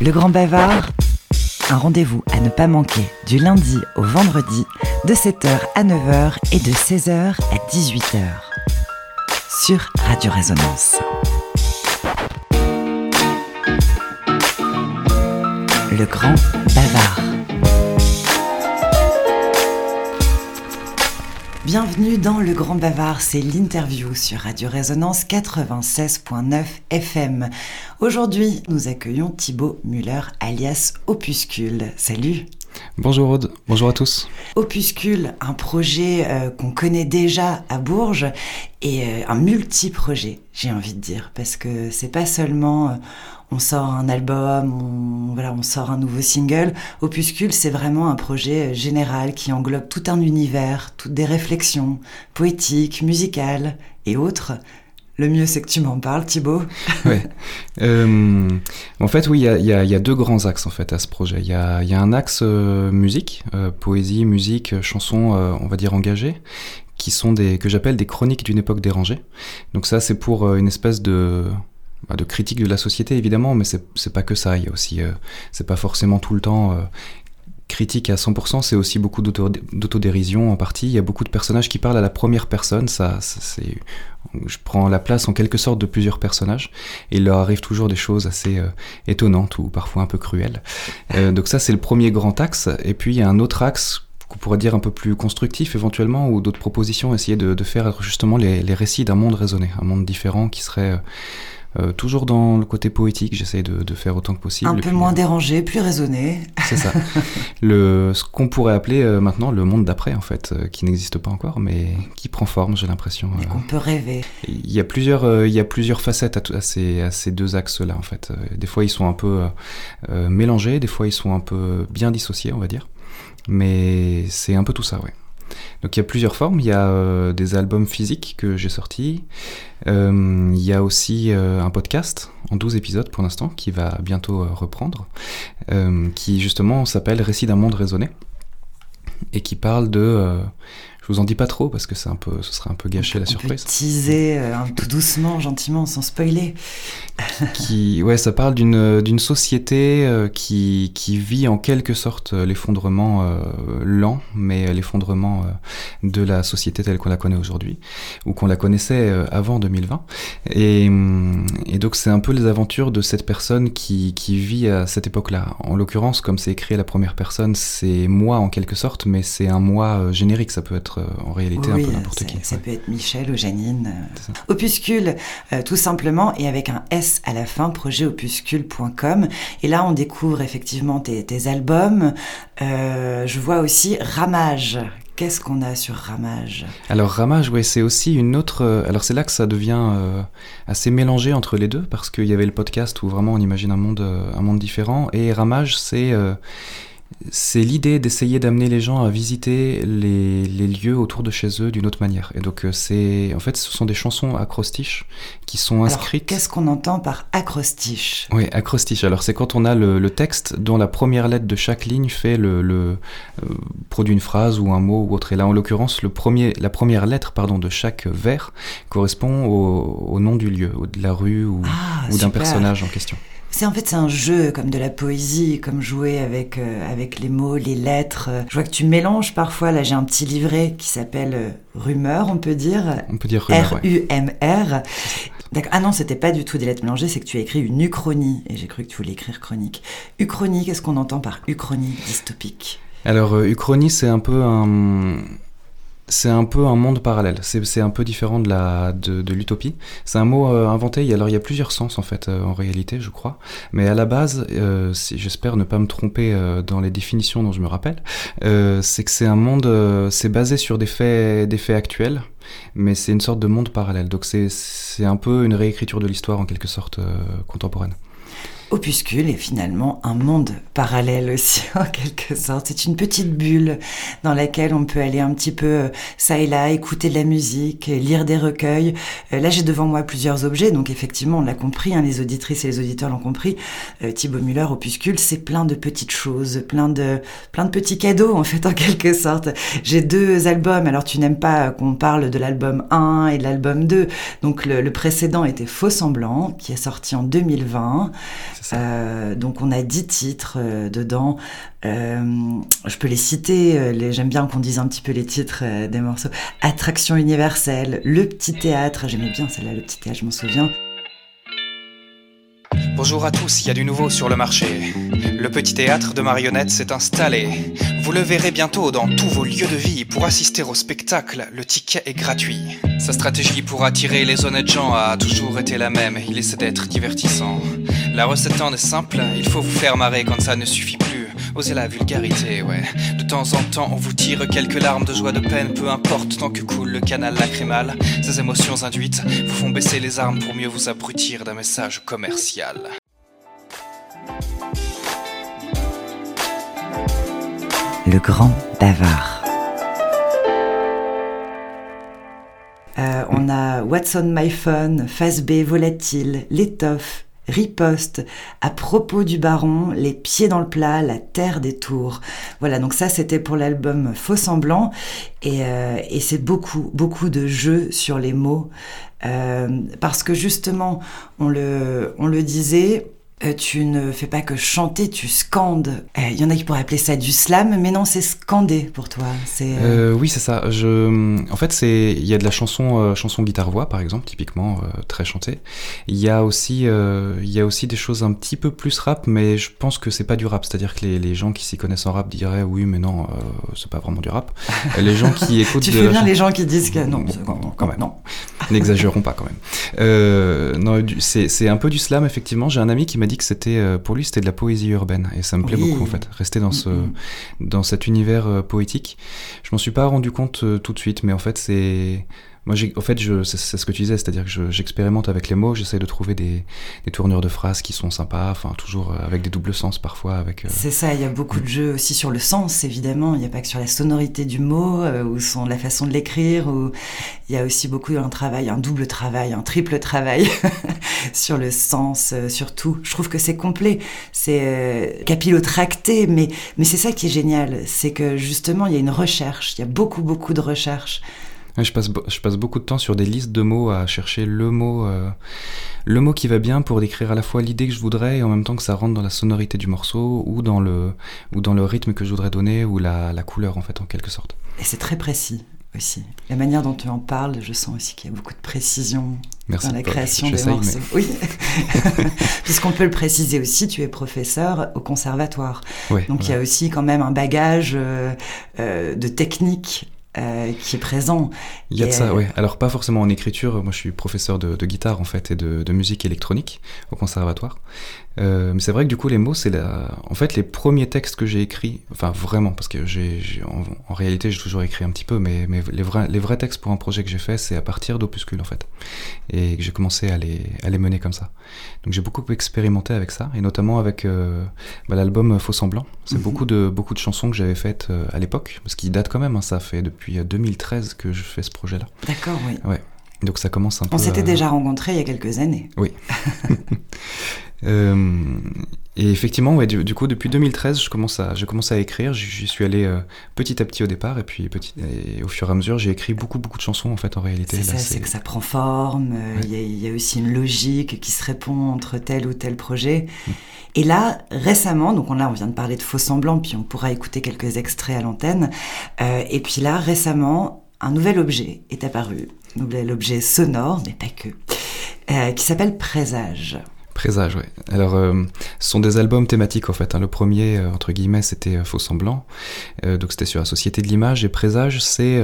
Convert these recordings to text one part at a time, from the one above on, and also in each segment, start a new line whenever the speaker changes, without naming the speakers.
Le Grand Bavard, un rendez-vous à ne pas manquer du lundi au vendredi de 7h à 9h et de 16h à 18h sur Radio Résonance. Le Grand Bavard. Bienvenue dans Le Grand Bavard, c'est l'interview sur Radio Résonance 96.9 FM. Aujourd'hui, nous accueillons Thibaut Muller alias Opuscule. Salut
Bonjour Aude, bonjour à tous.
Opuscule, un projet euh, qu'on connaît déjà à Bourges et euh, un multi-projet, j'ai envie de dire, parce que c'est pas seulement euh, on sort un album, on, voilà, on sort un nouveau single. Opuscule, c'est vraiment un projet général qui englobe tout un univers, toutes des réflexions poétiques, musicales et autres le mieux, c'est que tu m'en parles, Thibaut.
ouais. Euh, en fait, oui, il y, a, deux grands axes en fait à ce projet. Il y a, un axe euh, musique, euh, poésie, musique, chansons, on va dire engagées, qui sont des que j'appelle des chroniques d'une époque dérangée. Donc ça, c'est pour une espèce de de critique de la société évidemment, mais c'est pas que ça. Il y a aussi, c'est pas forcément tout le temps critique à 100%, c'est aussi beaucoup d'autodérision en partie. Il y a beaucoup de personnages qui parlent à la première personne. Ça, c'est, je prends la place en quelque sorte de plusieurs personnages et il leur arrive toujours des choses assez euh, étonnantes ou parfois un peu cruelles. Euh, donc ça, c'est le premier grand axe. Et puis il y a un autre axe qu'on pourrait dire un peu plus constructif éventuellement ou d'autres propositions, essayer de, faire justement les, les récits d'un monde raisonné, un monde différent qui serait euh, toujours dans le côté poétique, j'essaye de, faire autant que possible.
Un peu moins euh, dérangé, plus raisonné.
C'est ça. le, ce qu'on pourrait appeler euh, maintenant le monde d'après, en fait, qui n'existe pas encore, mais qui prend forme, j'ai l'impression.
Et qu'on peut rêver.
Il y a plusieurs, il y a plusieurs facettes à, ces, à ces, deux axes-là, en fait. Des fois, ils sont un peu mélangés, des fois, ils sont un peu bien dissociés, on va dire. Mais c'est un peu tout ça, ouais. Donc il y a plusieurs formes. Il y a euh, des albums physiques que j'ai sortis. Euh, il y a aussi euh, un podcast en 12 épisodes pour l'instant qui va bientôt reprendre, qui justement s'appelle Récit d'un monde raisonné et qui parle de je vous en dis pas trop parce que c'est un peu, ce serait un peu gâcher la surprise.
Peut teaser euh, tout doucement, gentiment, sans spoiler.
qui, ouais, ça parle d'une d'une société euh, qui qui vit en quelque sorte euh, l'effondrement lent, mais l'effondrement de la société telle qu'on la connaît aujourd'hui ou qu'on la connaissait avant 2020. Et, et donc c'est un peu les aventures de cette personne qui qui vit à cette époque-là. En l'occurrence, comme c'est écrit à la première personne, c'est moi en quelque sorte, mais c'est un moi générique. Ça peut être euh, en réalité un peu n'importe qui.
Ça peut être Michel ou Janine. Euh. Opuscule, euh, tout simplement, et avec un S à la fin, projetopuscule.com. Et là, on découvre effectivement tes, albums. je vois aussi Ramage, Qu'est-ce qu'on a sur Ramage?
Alors Ramage, oui, c'est aussi une autre. Alors c'est là que ça devient assez mélangé entre les deux parce qu'il y avait le podcast où vraiment on imagine un monde, un monde différent et Ramage, c'est c'est l'idée d'essayer d'amener les gens à visiter les, lieux autour de chez eux d'une autre manière. Et donc, euh, c'est en fait, ce sont des chansons acrostiches qui sont inscrites.
Qu'est-ce qu'on entend par acrostiche?
Oui, acrostiche. Alors, c'est quand on a le, texte dont la première lettre de chaque ligne fait le, euh, produit une phrase ou un mot ou autre. Et là, en l'occurrence, le premier, la première lettre, pardon, de chaque vers correspond au, nom du lieu, ou de la rue ou,
ah,
ou d'un personnage en question.
C'est en fait c'est un jeu comme de la poésie, comme jouer avec euh, avec les mots, les lettres. Je vois que tu mélanges parfois. Là j'ai un petit livret qui s'appelle euh, Rumeur, on peut dire.
On peut dire rumeur.
R U M R. Ah non, c'était pas du tout des lettres mélangées, c'est que tu as écrit une uchronie et j'ai cru que tu voulais écrire chronique. Uchronie, qu'est-ce qu'on entend par uchronie dystopique?
Alors euh, uchronie, c'est un peu un c'est un peu un monde parallèle. C'est un peu différent de la de, l'utopie. C'est un mot euh, inventé. Alors il y a plusieurs sens en fait euh, en réalité, je crois. Mais à la base, euh, j'espère ne pas me tromper dans les définitions dont je me rappelle, c'est que c'est un monde. c'est basé sur des faits des faits actuels, mais c'est une sorte de monde parallèle. Donc c'est un peu une réécriture de l'histoire en quelque sorte contemporaine.
Opuscule est finalement un monde parallèle aussi, en quelque sorte. C'est une petite bulle dans laquelle on peut aller un petit peu euh, ça et là, écouter de la musique, lire des recueils. Euh, là, j'ai devant moi plusieurs objets, donc effectivement, on l'a compris, hein, les auditrices et les auditeurs l'ont compris. Euh, Thibaut Muller, Opuscule, c'est plein de petites choses, plein de, plein de petits cadeaux, en fait, en quelque sorte. J'ai deux albums, alors tu n'aimes pas qu'on parle de l'album 1 et de l'album 2, donc le, le précédent était Faux Semblant, qui est sorti en 2020. Euh, donc on a dix titres euh, dedans. je peux les citer, j'aime bien qu'on dise un petit peu les titres des morceaux. Attraction universelle, Le Petit Théâtre, j'aimais bien celle-là, Le Petit Théâtre, je m'en souviens.
Bonjour à tous, il y a du nouveau sur le marché. Le petit théâtre de marionnettes s'est installé. Vous le verrez bientôt dans tous vos lieux de vie. Pour assister au spectacle, le ticket est gratuit. Sa stratégie pour attirer les honnêtes gens a toujours été la même. Il essaie d'être divertissant. La recette en est simple, il faut vous faire marrer quand ça ne suffit plus. Osez la vulgarité, ouais. De temps en temps, on vous tire quelques larmes de joie, de peine, peu importe, tant que coule le canal lacrymal. Ces émotions induites vous font baisser les armes pour mieux vous abrutir d'un message commercial.
Le grand bavard. Euh, on a What's on my phone, Phase B volatile, l'étoffe, riposte, à propos du baron, les pieds dans le plat, la terre des tours. Voilà, donc ça c'était pour l'album Faux semblant et, euh, et c'est beaucoup, beaucoup de jeux sur les mots euh, parce que justement, on le, on le disait, tu ne fais pas que chanter, tu scandes. Il euh, y en a qui pourraient appeler ça du slam, mais non, c'est scander pour toi.
C'est euh, oui, c'est ça. Je, en fait, c'est il y a de la chanson, chanson guitare voix par exemple, typiquement très chantée. Il y a aussi, il y a aussi des choses un petit peu plus rap, mais je pense que c'est pas du rap. C'est-à-dire que les, les gens qui s'y connaissent en rap diraient oui, mais non, c'est pas vraiment du rap.
les gens qui écoutent, tu fais bien les gens qui disent que non,
quand même, non. N'exagérons pas quand même. non, c'est un peu du slam effectivement. J'ai un ami qui m'a dit que c'était euh, pour lui c'était de la poésie urbaine. Et ça me plaît beaucoup en fait rester dans ce dans cet univers euh, poétique. Je m'en suis pas rendu compte euh, tout de suite mais en fait c'est moi, en fait, c'est ce que tu disais, c'est-à-dire que j'expérimente avec les mots, j'essaie de trouver des, des, tournures de phrases qui sont sympas, enfin, toujours euh, avec des doubles sens parfois. avec.
Euh, c'est ça, il y a beaucoup de jeux aussi sur le sens, évidemment. Il n'y a pas que sur la sonorité du mot euh, ou sur la façon de l'écrire. Ou... Il y a aussi beaucoup un travail, un double travail, un triple travail sur le sens, surtout. Je trouve que c'est complet, c'est capillotracté, mais, mais c'est ça qui est génial. C'est que justement, il y a une recherche, il y a beaucoup, beaucoup de recherche
je, passe, je passe beaucoup de temps sur des listes de mots à chercher le mot, euh, le mot qui va bien pour décrire à la fois l'idée que je voudrais et en même temps que ça rentre dans la sonorité du morceau ou dans le, ou dans le rythme que je voudrais donner ou la, la couleur en fait en quelque sorte.
Et c'est très précis aussi. La manière dont tu en parles, je sens aussi qu'il y a beaucoup de précision dans la création des morceaux. Oui, puisqu'on peut le préciser aussi, tu es professeur au conservatoire. Donc il y a aussi quand même un bagage euh, euh, de technique euh, qui est présent.
Il y a de ça, oui. Alors pas forcément en écriture, moi je suis professeur de, guitare en fait et de, de, musique électronique au conservatoire. Euh, mais c'est vrai que du coup les mots, c'est la... en fait les premiers textes que j'ai écrits, enfin vraiment, parce que j'ai, en, réalité j'ai toujours écrit un petit peu, mais, mais les, vrais, les vrais textes pour un projet que j'ai fait, c'est à partir d'opuscules en fait, et que j'ai commencé à les, à les mener comme ça. Donc j'ai beaucoup expérimenté avec ça, et notamment avec euh, bah, l'album Faux Semblant. C'est mhm. beaucoup de beaucoup de chansons que j'avais faites euh, à l'époque, parce qu'il date quand même, hein, ça fait depuis 2013 que je fais ce projet-là.
D'accord, oui.
Ouais. Donc ça commence un peu.
On s'était déjà rencontrés il y a quelques années.
Oui. Euh, et effectivement, ouais, du, coup, depuis 2013, je commence à, je commence à écrire. J'y suis allé euh, petit à petit au départ, et puis petit, et au fur et à mesure, j'ai écrit beaucoup, beaucoup de chansons en fait en réalité.
C'est ça, c'est que ça prend forme. Euh, il y, a aussi une logique qui se répond entre tel ou tel projet. Mm. Et là, récemment, donc on, là, on vient de parler de faux semblants, puis on pourra écouter quelques extraits à l'antenne. et puis là, récemment, un nouvel objet est apparu, un nouvel objet sonore, mais pas que, qui s'appelle Présage.
Présage, oui. Alors, euh, ce sont des albums thématiques en fait. Hein. Le premier, euh, entre guillemets, c'était euh, Faux Semblant. donc, c'était sur la société de l'image. Et Présage, c'est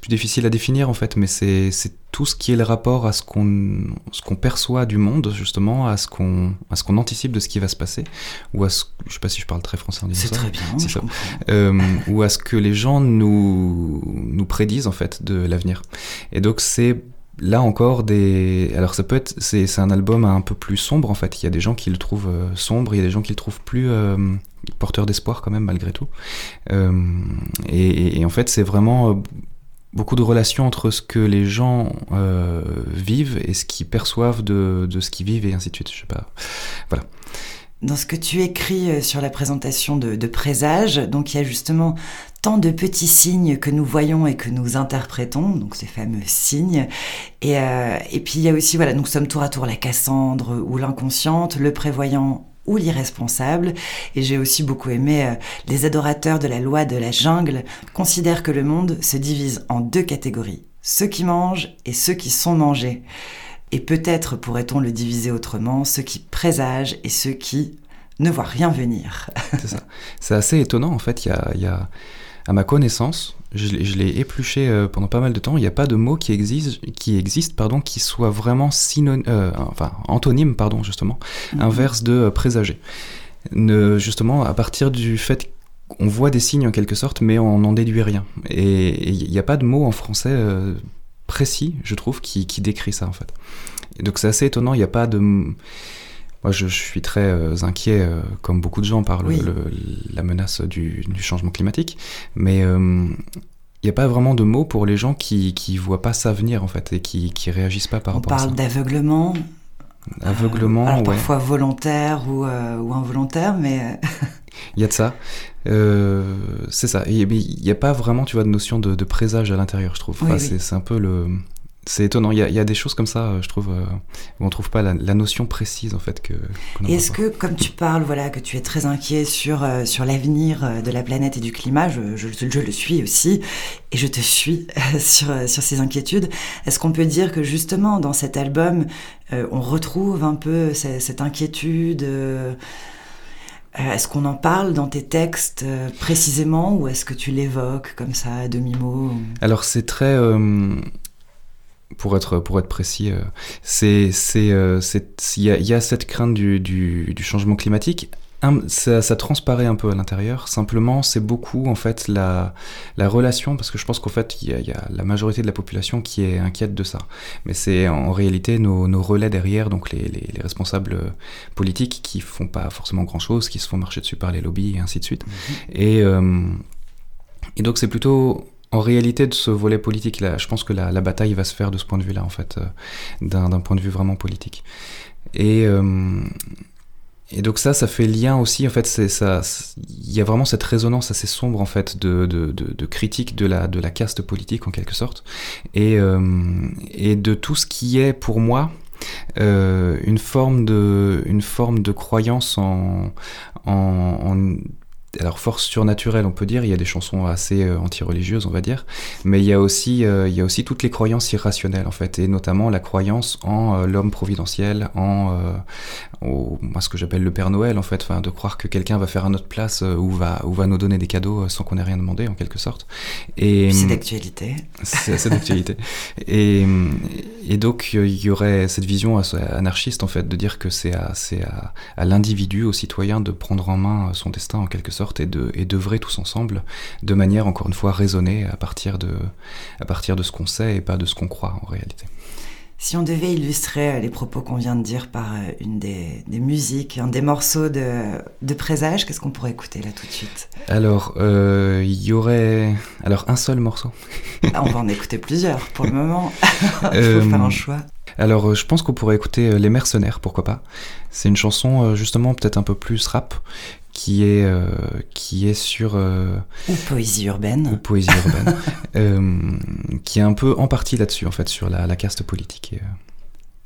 plus difficile à définir en fait, mais c'est tout ce qui est le rapport à ce qu'on qu'on perçoit du monde, justement, à ce qu'on qu'on anticipe de ce qui va se passer, ou à ce. Je sais pas si je parle très français en disant
ça. C'est très bien.
ça. ou à ce que les gens nous, nous prédisent en fait de l'avenir. Et donc, c'est là encore des alors ça peut être c'est un album un peu plus sombre en fait. Il y a des gens qui le trouvent euh, sombre il y a des gens qui le trouvent plus euh, porteur d'espoir quand même malgré tout. Euh, et, en fait c'est vraiment beaucoup de relations entre ce que les gens vivent et ce qu'ils perçoivent de, de ce qu'ils vivent et ainsi de suite. Je sais pas. Voilà.
Dans ce que tu écris sur la présentation de, de Présage, donc il y a justement tant de petits signes que nous voyons et que nous interprétons, donc ces fameux signes. Et, euh, et puis il y a aussi, voilà, nous sommes tour à tour la Cassandre ou l'inconsciente, le prévoyant ou l'irresponsable. Et j'ai aussi beaucoup aimé euh, les adorateurs de la loi de la jungle considèrent que le monde se divise en deux catégories, ceux qui mangent et ceux qui sont mangés. Et peut-être pourrait-on le diviser autrement, ceux qui présagent et ceux qui ne voient rien venir.
C'est ça. C'est assez étonnant en fait. Il y a à ma connaissance, je, l'ai épluché euh, pendant pas mal de temps, il n'y a pas de mot qui existe, qui existe pardon, qui soit vraiment synonyme, euh, enfin, antonyme, pardon, justement, mhm. inverse de euh, présager. Ne, justement, à partir du fait qu'on voit des signes en quelque sorte, mais on n'en déduit rien. Et il n'y a pas de mot en français précis, je trouve, qui, qui, décrit ça, en fait. Et donc c'est assez étonnant, il n'y a pas de moi, je, suis très euh, inquiet, euh, comme beaucoup de gens, par le, la menace du, du, changement climatique. Mais il euh, n'y a pas vraiment de mots pour les gens qui ne voient pas ça venir, en fait, et qui ne réagissent pas par rapport à ça.
On parle d'aveuglement.
Aveuglement,
alors, parfois volontaire ou, ou, involontaire, mais...
Il y a de ça. c'est ça. Il n'y a pas vraiment, tu vois, de notion de, de présage à l'intérieur, je trouve. c'est un peu le c'est étonnant. Il y, a, des choses comme ça, euh, je trouve, euh, où on trouve pas la, notion précise en fait que.
Est-ce que, comme tu parles, voilà, que tu es très inquiet sur euh, sur l'avenir de la planète et du climat, je, je, je, le suis aussi, et je te suis sur sur ces inquiétudes. Est-ce qu'on peut dire que justement dans cet album, on retrouve un peu cette, inquiétude? Est-ce qu'on en parle dans tes textes précisément ou est-ce que tu l'évoques comme ça à demi-mot
Alors c'est très pour être pour être précis, euh, c'est c'est euh, il y, y, a cette crainte du, du, du changement climatique. ça, ça, transparaît un peu à l'intérieur. Simplement, c'est beaucoup en fait la la relation parce que je pense qu'en fait il y, y, a la majorité de la population qui est inquiète de ça. Mais c'est en réalité nos, nos, relais derrière, donc les, les, les, responsables politiques qui font pas forcément grand chose, qui se font marcher dessus par les lobbies et ainsi de suite. Mm-hmm. Et euh, et donc c'est plutôt en réalité, de ce volet politique, là, je pense que la, bataille va se faire de ce point de vue-là, en fait, euh, d'un point de vue vraiment politique. Et, euh, et donc ça, ça fait lien aussi, en fait, il y a vraiment cette résonance assez sombre, en fait, de, critique de la, caste politique, en quelque sorte, et, euh, de tout ce qui est, pour moi, une forme de une forme de croyance en, en, en alors force surnaturelle on peut dire, il y a des chansons assez euh, anti-religieuses on va dire, mais il y a aussi euh, il y a aussi toutes les croyances irrationnelles en fait et notamment la croyance en euh, l'homme providentiel, en au, moi, ce que j'appelle le Père Noël en fait, enfin de croire que quelqu'un va faire à notre place ou va ou va nous donner des cadeaux sans qu'on ait rien demandé en quelque sorte.
Et c'est d'actualité.
C'est d'actualité. et, et donc il y aurait cette vision anarchiste en fait de dire que c'est à c'est à, à l'individu, au citoyen de prendre en main son destin en quelque sorte et de et d'œuvrer tous ensemble de manière encore une fois raisonnée à partir de à partir de ce qu'on sait et pas de ce qu'on croit en réalité.
Si on devait illustrer euh, les propos qu'on vient de dire par euh, une des, des musiques, un des morceaux de, de Présage, qu'est-ce qu'on pourrait écouter là tout de suite?
Alors, euh, il y aurait alors un seul morceau.
Ah, on va en écouter plusieurs pour le moment. il faut faire un choix.
Alors, je pense qu'on pourrait écouter Les Mercenaires, pourquoi pas. C'est une chanson justement peut-être un peu plus rap qui est euh, qui est sur euh,
ou poésie urbaine.
ou poésie urbaine. Euh, qui est un peu en partie là-dessus en fait sur la, la caste politique. Et,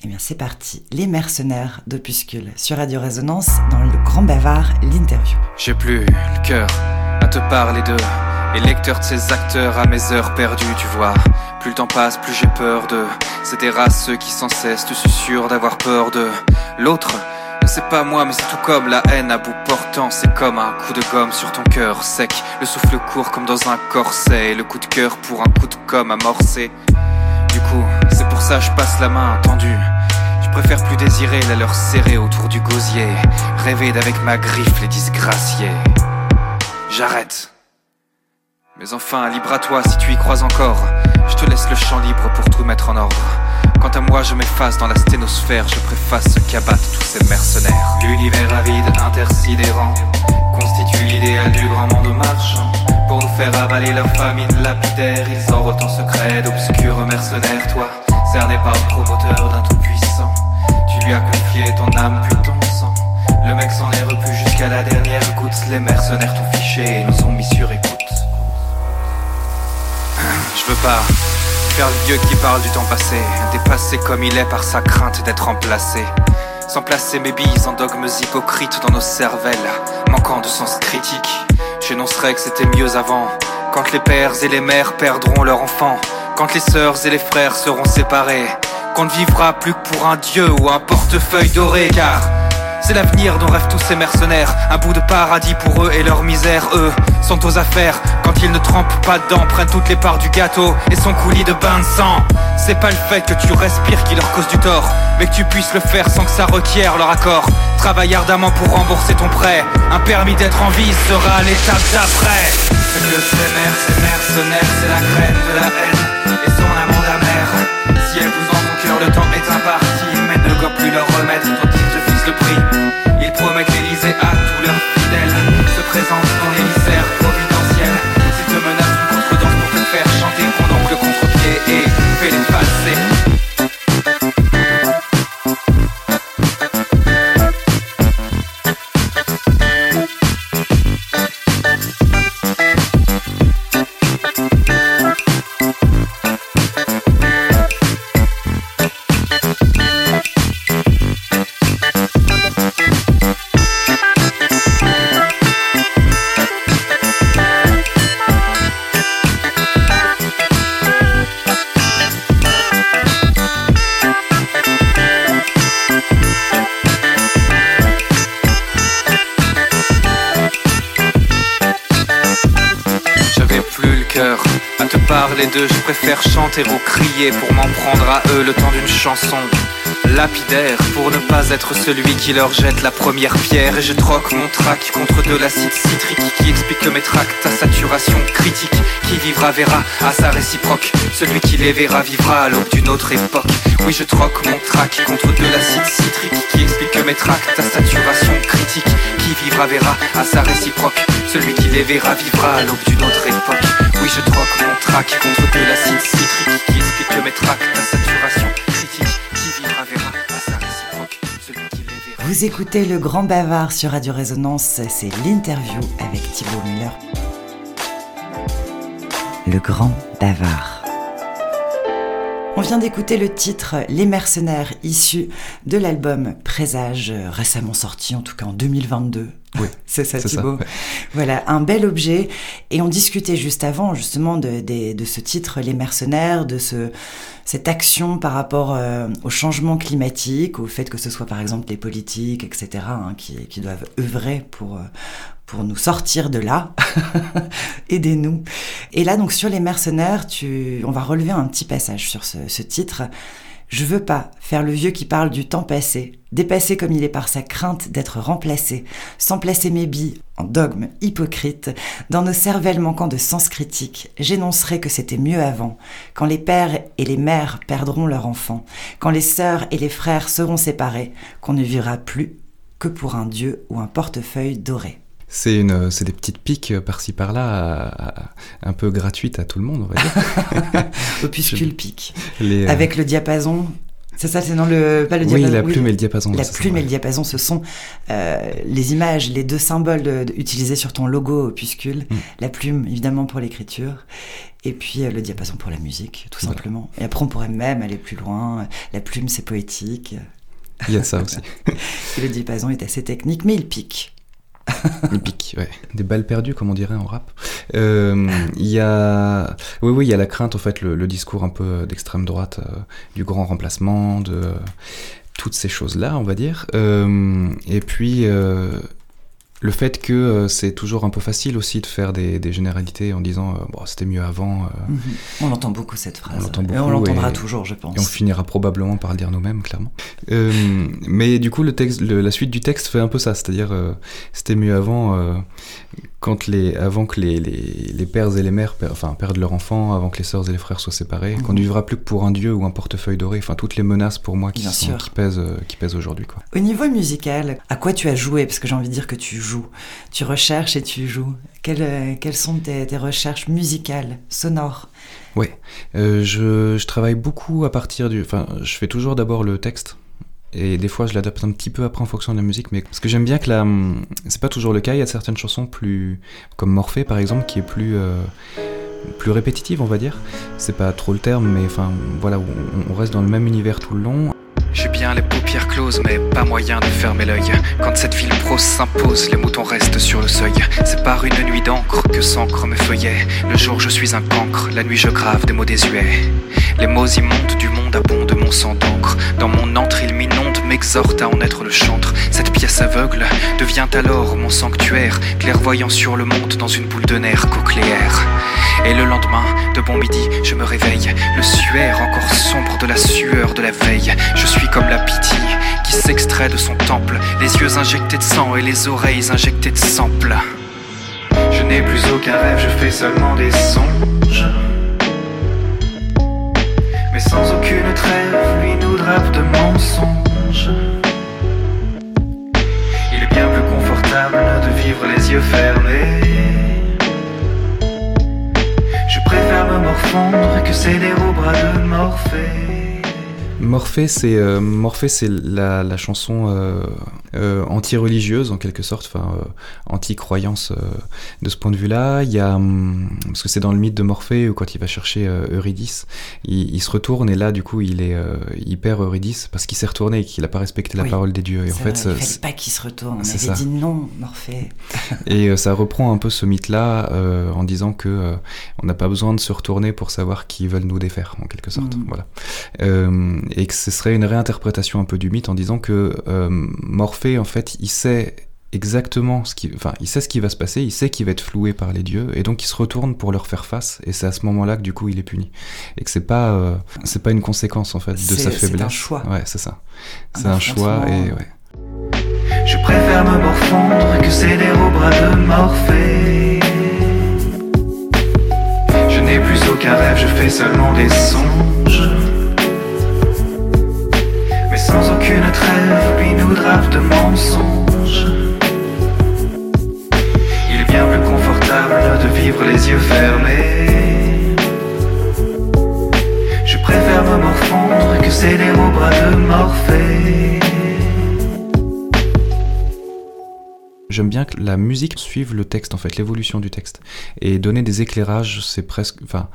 eh bien c'est parti. Les mercenaires d'opuscule sur Radio Résonance dans le Grand Bavard l'interview.
J'ai plus le cœur à te parler de et lecteur de ces acteurs à mes heures perdues tu vois. Plus le temps passe plus j'ai peur de c'est des races qui sans cesse te sûr d'avoir peur de l'autre c'est pas moi, mais c'est tout comme la haine à bout portant. C'est comme un coup de gomme sur ton cœur sec. Le souffle court comme dans un corset. Et le coup de cœur pour un coup de gomme amorcé. Du coup, c'est pour ça je passe la main tendue. Je préfère plus désirer la leur serrer autour du gosier. Rêver d'avec ma griffe les disgraciés. J'arrête. Mais enfin, libre à toi si tu y crois encore. Je te laisse le champ libre pour tout mettre en ordre. Quant à moi, je m'efface dans la sténosphère, je préface ce qu'abattent tous ces mercenaires. L'univers avide, intersidérant, constitue l'idéal du grand monde marchand. Pour nous faire avaler leur famine lapidaire, ils en en secret d'obscurs mercenaires. Toi, cerné par le promoteur d'un tout-puissant, tu lui as confié ton âme puis ton sang. Le mec s'en est repu jusqu'à la dernière goutte, les mercenaires t'ont fiché et nous ont mis sur écoute. Je veux pas le vieux qui parle du temps passé, dépassé comme il est par sa crainte d'être remplacé. sans placer mes billes en dogmes hypocrites dans nos cervelles, manquant de sens critique. J'énoncerai que c'était mieux avant, quand les pères et les mères perdront leurs enfants, quand les sœurs et les frères seront séparés, qu'on ne vivra plus que pour un dieu ou un portefeuille doré, car c'est l'avenir dont rêvent tous ces mercenaires. Un bout de paradis pour eux et leur misère. Eux sont aux affaires quand ils ne trempent pas dedans. Prennent toutes les parts du gâteau et son coulis de bain de sang. C'est pas le fait que tu respires qui leur cause du tort, mais que tu puisses le faire sans que ça requiert leur accord. Travaille ardemment pour rembourser ton prêt. Un permis d'être en vie sera l'étape d'après. Le sévère, c'est mercenaire, c'est la graine de la haine et son amour amer. Si elle vous en cœur, le temps est imparti, ne go plus leur remettre le prix. Ils promettent l'Elysée à tous leurs fidèles. Se présentent dans l'émissaire providentiel. S'ils te menacent une contredanse pour te faire chanter, prends donc le contre-pied et fais les passer. Je préfère chanter. Ou crier pour m'en prendre à eux le temps d'une chanson lapidaire pour ne pas être celui qui leur jette la première pierre. Et je troque mon trac contre de l'acide citrique qui explique que mes tracts à saturation critique qui vivra verra à sa réciproque. Celui qui les verra vivra à l'aube d'une autre époque. Oui je troque mon trac contre de l'acide citrique qui explique que mes tracts à saturation critique qui vivra verra à sa réciproque. Celui qui les verra vivra à l'aube d'une autre époque. Oui je troque mon trac contre de l'acide citrique qui explique que mes tracts à saturation
Vous écoutez Le Grand Bavard sur Radio Résonance, c'est l'interview avec Thibault Muller. Le Grand Bavard. On vient d'écouter le titre Les mercenaires issu de l'album Présage, récemment sorti en tout cas en 2022.
Oui,
c'est ça Thibault. Voilà, un bel objet. Et on discutait juste avant justement de, de ce titre Les mercenaires, de ce, cette action par rapport euh, au changement climatique, au fait que ce soit par exemple les politiques, etc., hein, qui, qui, doivent œuvrer pour, euh, pour nous sortir de là. Aidez-nous. Et là, donc sur les mercenaires, tu, on va relever un petit passage sur ce, titre. Je veux pas faire le vieux qui parle du temps passé, dépassé comme il est par sa crainte d'être remplacé, sans placer mes billes en dogme hypocrite, dans nos cervelles manquant de sens critique, j'énoncerai que c'était mieux avant, quand les pères et les mères perdront leurs enfants, quand les sœurs et les frères seront séparés, qu'on ne vivra plus que pour un dieu ou un portefeuille doré.
C'est une, c'est des petites piques par-ci par-là, un peu gratuites à tout le monde, on va
dire. Opuscule pique. Euh, Avec le diapason. C'est ça, c'est dans le pas le
diapason. Oui, la plume et le diapason.
La plume et le diapason, ce sont euh, les images, les deux symboles utilisés sur ton logo opuscule. Mm. La plume, évidemment, pour l'écriture, et puis euh, le diapason pour la musique, tout simplement. Et après, on pourrait même aller plus loin. La plume, c'est poétique.
Il y a ça aussi.
et le diapason est assez technique, mais il pique.
Des balles perdues, comme on dirait en rap. Euh, il y a, oui, oui, il y a la crainte, en fait, le, discours un peu d'extrême droite, euh, du grand remplacement, de toutes ces choses-là, on va dire. Euh, et puis, le fait que euh, c'est toujours un peu facile aussi de faire des, généralités en disant euh, bon, c'était mieux avant. Euh.
Mhm. On entend beaucoup cette phrase. On l'entend beaucoup, et on l'entendra toujours, je pense.
Et on finira probablement par le dire nous-mêmes, clairement. mais du coup, le texte, la suite du texte fait un peu ça, c'est-à-dire c'était mieux avant quand les, avant que les, les, les, pères et les mères enfin, perdent leurs enfants, avant que les sœurs et les frères soient séparés, qu'on ne vivra plus que pour un dieu ou un portefeuille doré, enfin toutes les menaces pour moi qui, qui pèsent, euh, qui pèsent aujourd'hui. Quoi.
Au niveau musical, à quoi tu as joué? Parce que j'ai envie de dire que tu joues. Tu recherches et tu joues. Quelles, euh, quelles sont tes, tes, recherches musicales, sonores?
Oui, euh, je, je travaille beaucoup à partir du... Enfin, je fais toujours d'abord le texte et des fois, je l'adapte un petit peu après en fonction de la musique, mais parce que j'aime bien que la, c'est pas toujours le cas. Il y a certaines chansons plus, comme Morphée par exemple, qui est plus, euh, plus répétitive, on va dire. C'est pas trop le terme, mais enfin, voilà, on, reste dans le même univers tout le long.
J'ai bien les paupières closes, mais pas moyen de fermer l'œil. Quand cette ville prose s'impose, les moutons restent sur le seuil. C'est par une nuit d'encre que s'ancrent mes feuillets. Le jour, je suis un cancre, la nuit, je grave des mots désuets. Les mots immondes du monde abondent mon sang d'encre. Dans mon antre, il m'inonde, m'exhorte à en être le chantre. Cette pièce aveugle devient alors mon sanctuaire, clairvoyant sur le monde dans une boule de nerfs cochléaire. Et le lendemain, de bon midi, je me réveille, le suaire encore sombre de la sueur de la veille. Je suis comme la pitié qui s'extrait de son temple, les yeux injectés de sang et les oreilles injectées de sample. Je n'ai plus aucun rêve, je fais seulement des songes. Mais sans aucune trêve, lui nous drape de mensonges. Il est bien plus confortable de vivre les yeux fermés. Je préfère me morfondre que céder au bras de Morphée.
Morphée, c'est euh, la, la chanson euh, euh, anti-religieuse en quelque sorte, enfin euh, anti-croyance euh, de ce point de vue-là. Il y a hum, parce que c'est dans le mythe de Morphée où quand il va chercher euh, Eurydice, il, il se retourne et là du coup il est euh, il perd Eurydice parce qu'il s'est retourné et qu'il n'a pas respecté la
Oui,
parole des dieux. Et en fait,
vrai,
ça-
il fallait pas qu'il se retourne. On avait
ça.
dit non, Morphée.
Et euh, ça reprend un peu ce mythe-là euh, en disant que euh, on n'a pas besoin de se retourner pour savoir qui veulent nous défaire, en quelque sorte.
Mhm.
Voilà. Euh, et que ce serait une réinterprétation un peu du mythe en disant que euh, Morphée, en fait, il sait exactement ce qui, enfin, il sait ce qui va se passer, il sait qu'il va être floué par les dieux, et donc il se retourne pour leur faire face. Et c'est à ce moment-là que du coup il est puni, et que c'est pas, euh, c'est pas une conséquence en fait de sa
c'est un
faiblesse.
choix.
Ouais, c'est ça. C'est un choix et ouais.
Je préfère me morfondre que céder au bras de Morphée. Je n'ai plus aucun rêve, je fais seulement des songes. Mais sans aucune trêve, drape de mensonges. Il est bien plus confortable de vivre les yeux fermés. Je préfère me morfondre que céder au bras de Morphée.
J'aime bien que la musique suive le texte, en fait, l'évolution du texte. Et donner des éclairages, c'est presque. Enfin,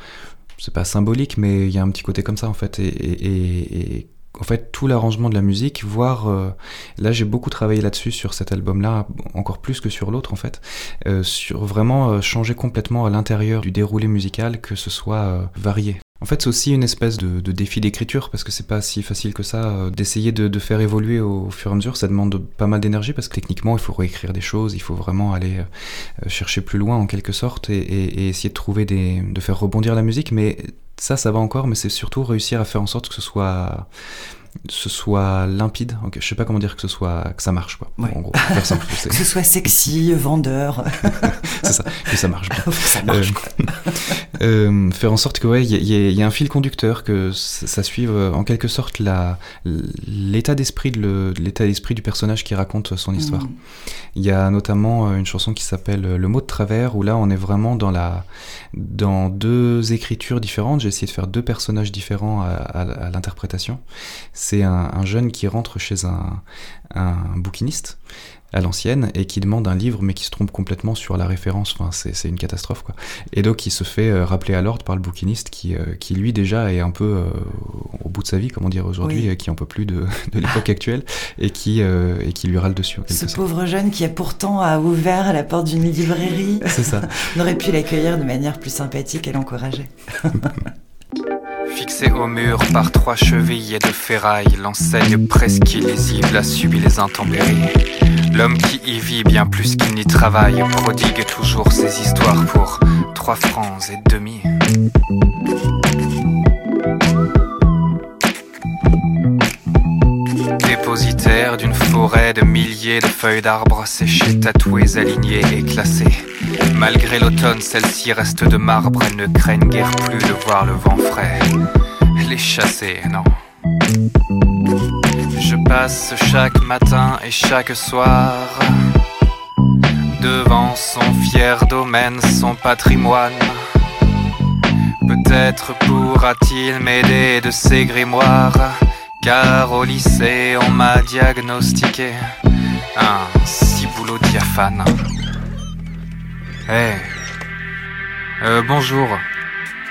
c'est pas symbolique, mais il y a un petit côté comme ça, en fait. Et- et- et en fait, tout l'arrangement de la musique, voire. euh, là, j'ai beaucoup travaillé là-dessus, sur cet album-là, encore plus que sur l'autre, en fait. euh, sur vraiment euh, changer complètement à l'intérieur du déroulé musical, que ce soit varié. En fait, c'est aussi une espèce de, défi d'écriture parce que c'est pas si facile que ça euh, d'essayer de, faire évoluer au, fur et à mesure. Ça demande pas mal d'énergie parce que techniquement, il faut réécrire des choses, il faut vraiment aller euh, chercher plus loin en quelque sorte et, et- et essayer de trouver des, de faire rebondir la musique. Mais ça, ça va encore, mais c'est surtout réussir à faire en sorte que ce soit ce soit limpide. Ok, Je sais pas comment dire que ce soit que ça marche quoi.
Ouais.
En gros, faire simple,
Que ce soit sexy, vendeur.
c'est ça, que ça marche bien.
Faut que ça marche.
Euh,
quoi.
euh, faire en sorte que ouais, il y, y a- il y a un fil conducteur, que ça, ça suive euh, en quelque sorte la l'état d'esprit de l'état d'esprit du personnage qui raconte son histoire.
Mm.
Il y a notamment une chanson qui s'appelle Le mot de travers où là on est vraiment dans la dans deux écritures différentes. J'ai essayé de faire deux personnages différents à, à- à l'interprétation. C'est un, un jeune qui rentre chez un, un bouquiniste à l'ancienne et qui demande un livre mais qui se trompe complètement sur la référence. Enfin, c'est une catastrophe quoi. Et donc il se fait euh, rappeler à l'ordre par le bouquiniste qui, euh, qui lui déjà est un peu euh, au bout de sa vie, comment dire aujourd'hui,
Oui.
qui en peut plus de, de l'époque actuelle et qui, et qui lui râle dessus
Ce pauvre jeune qui a pourtant ouvert la porte d'une librairie,
C'est ça.
on aurait pu l'accueillir de manière plus sympathique et l'encourager.
Fixé au mur par trois chevilles de ferraille, l'enseigne presque illisible a subi les intempéries. L'homme qui y vit bien plus qu'il n'y travaille prodigue toujours ses histoires pour trois francs et demi. D'une forêt de milliers de feuilles d'arbres séchées, tatouées, alignées et classées. Malgré l'automne, celles-ci restent de marbre, elles ne craignent guère plus de voir le vent frais. Les chasser, non. Je passe chaque matin et chaque soir devant son fier domaine, son patrimoine. Peut-être pourra-t-il m'aider de ses grimoires, car au lycée on m'a diagnostiqué un ciboulot diaphane. Eh, euh, bonjour.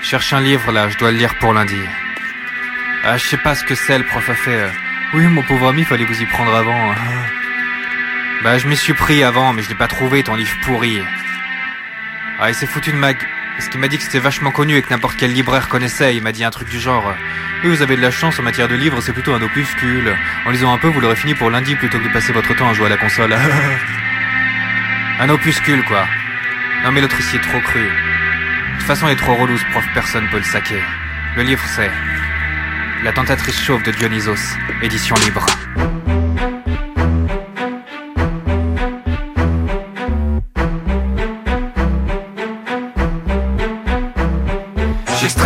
Cherche un livre là, je dois le lire pour lundi. Ah, je sais pas ce que c'est, le prof a fait. euh, Oui, mon pauvre ami, fallait vous y prendre avant. Hein. Bah, je m'y suis pris avant, mais je l'ai pas trouvé, ton livre pourri. Ah, il s'est foutu de ma... Parce qu'il m'a dit que c'était vachement connu et que n'importe quel libraire connaissait. Il m'a dit un truc du genre... Oui, vous avez de la chance en matière de livres, c'est plutôt un opuscule. En lisant un peu, vous l'aurez fini pour lundi plutôt que de passer votre temps à jouer à la console. un opuscule, quoi. Non mais l'autre ici est trop cru. De toute façon, il est trop relou ce prof, personne peut le saquer. Le livre, c'est... La tentatrice chauve de Dionysos, édition libre.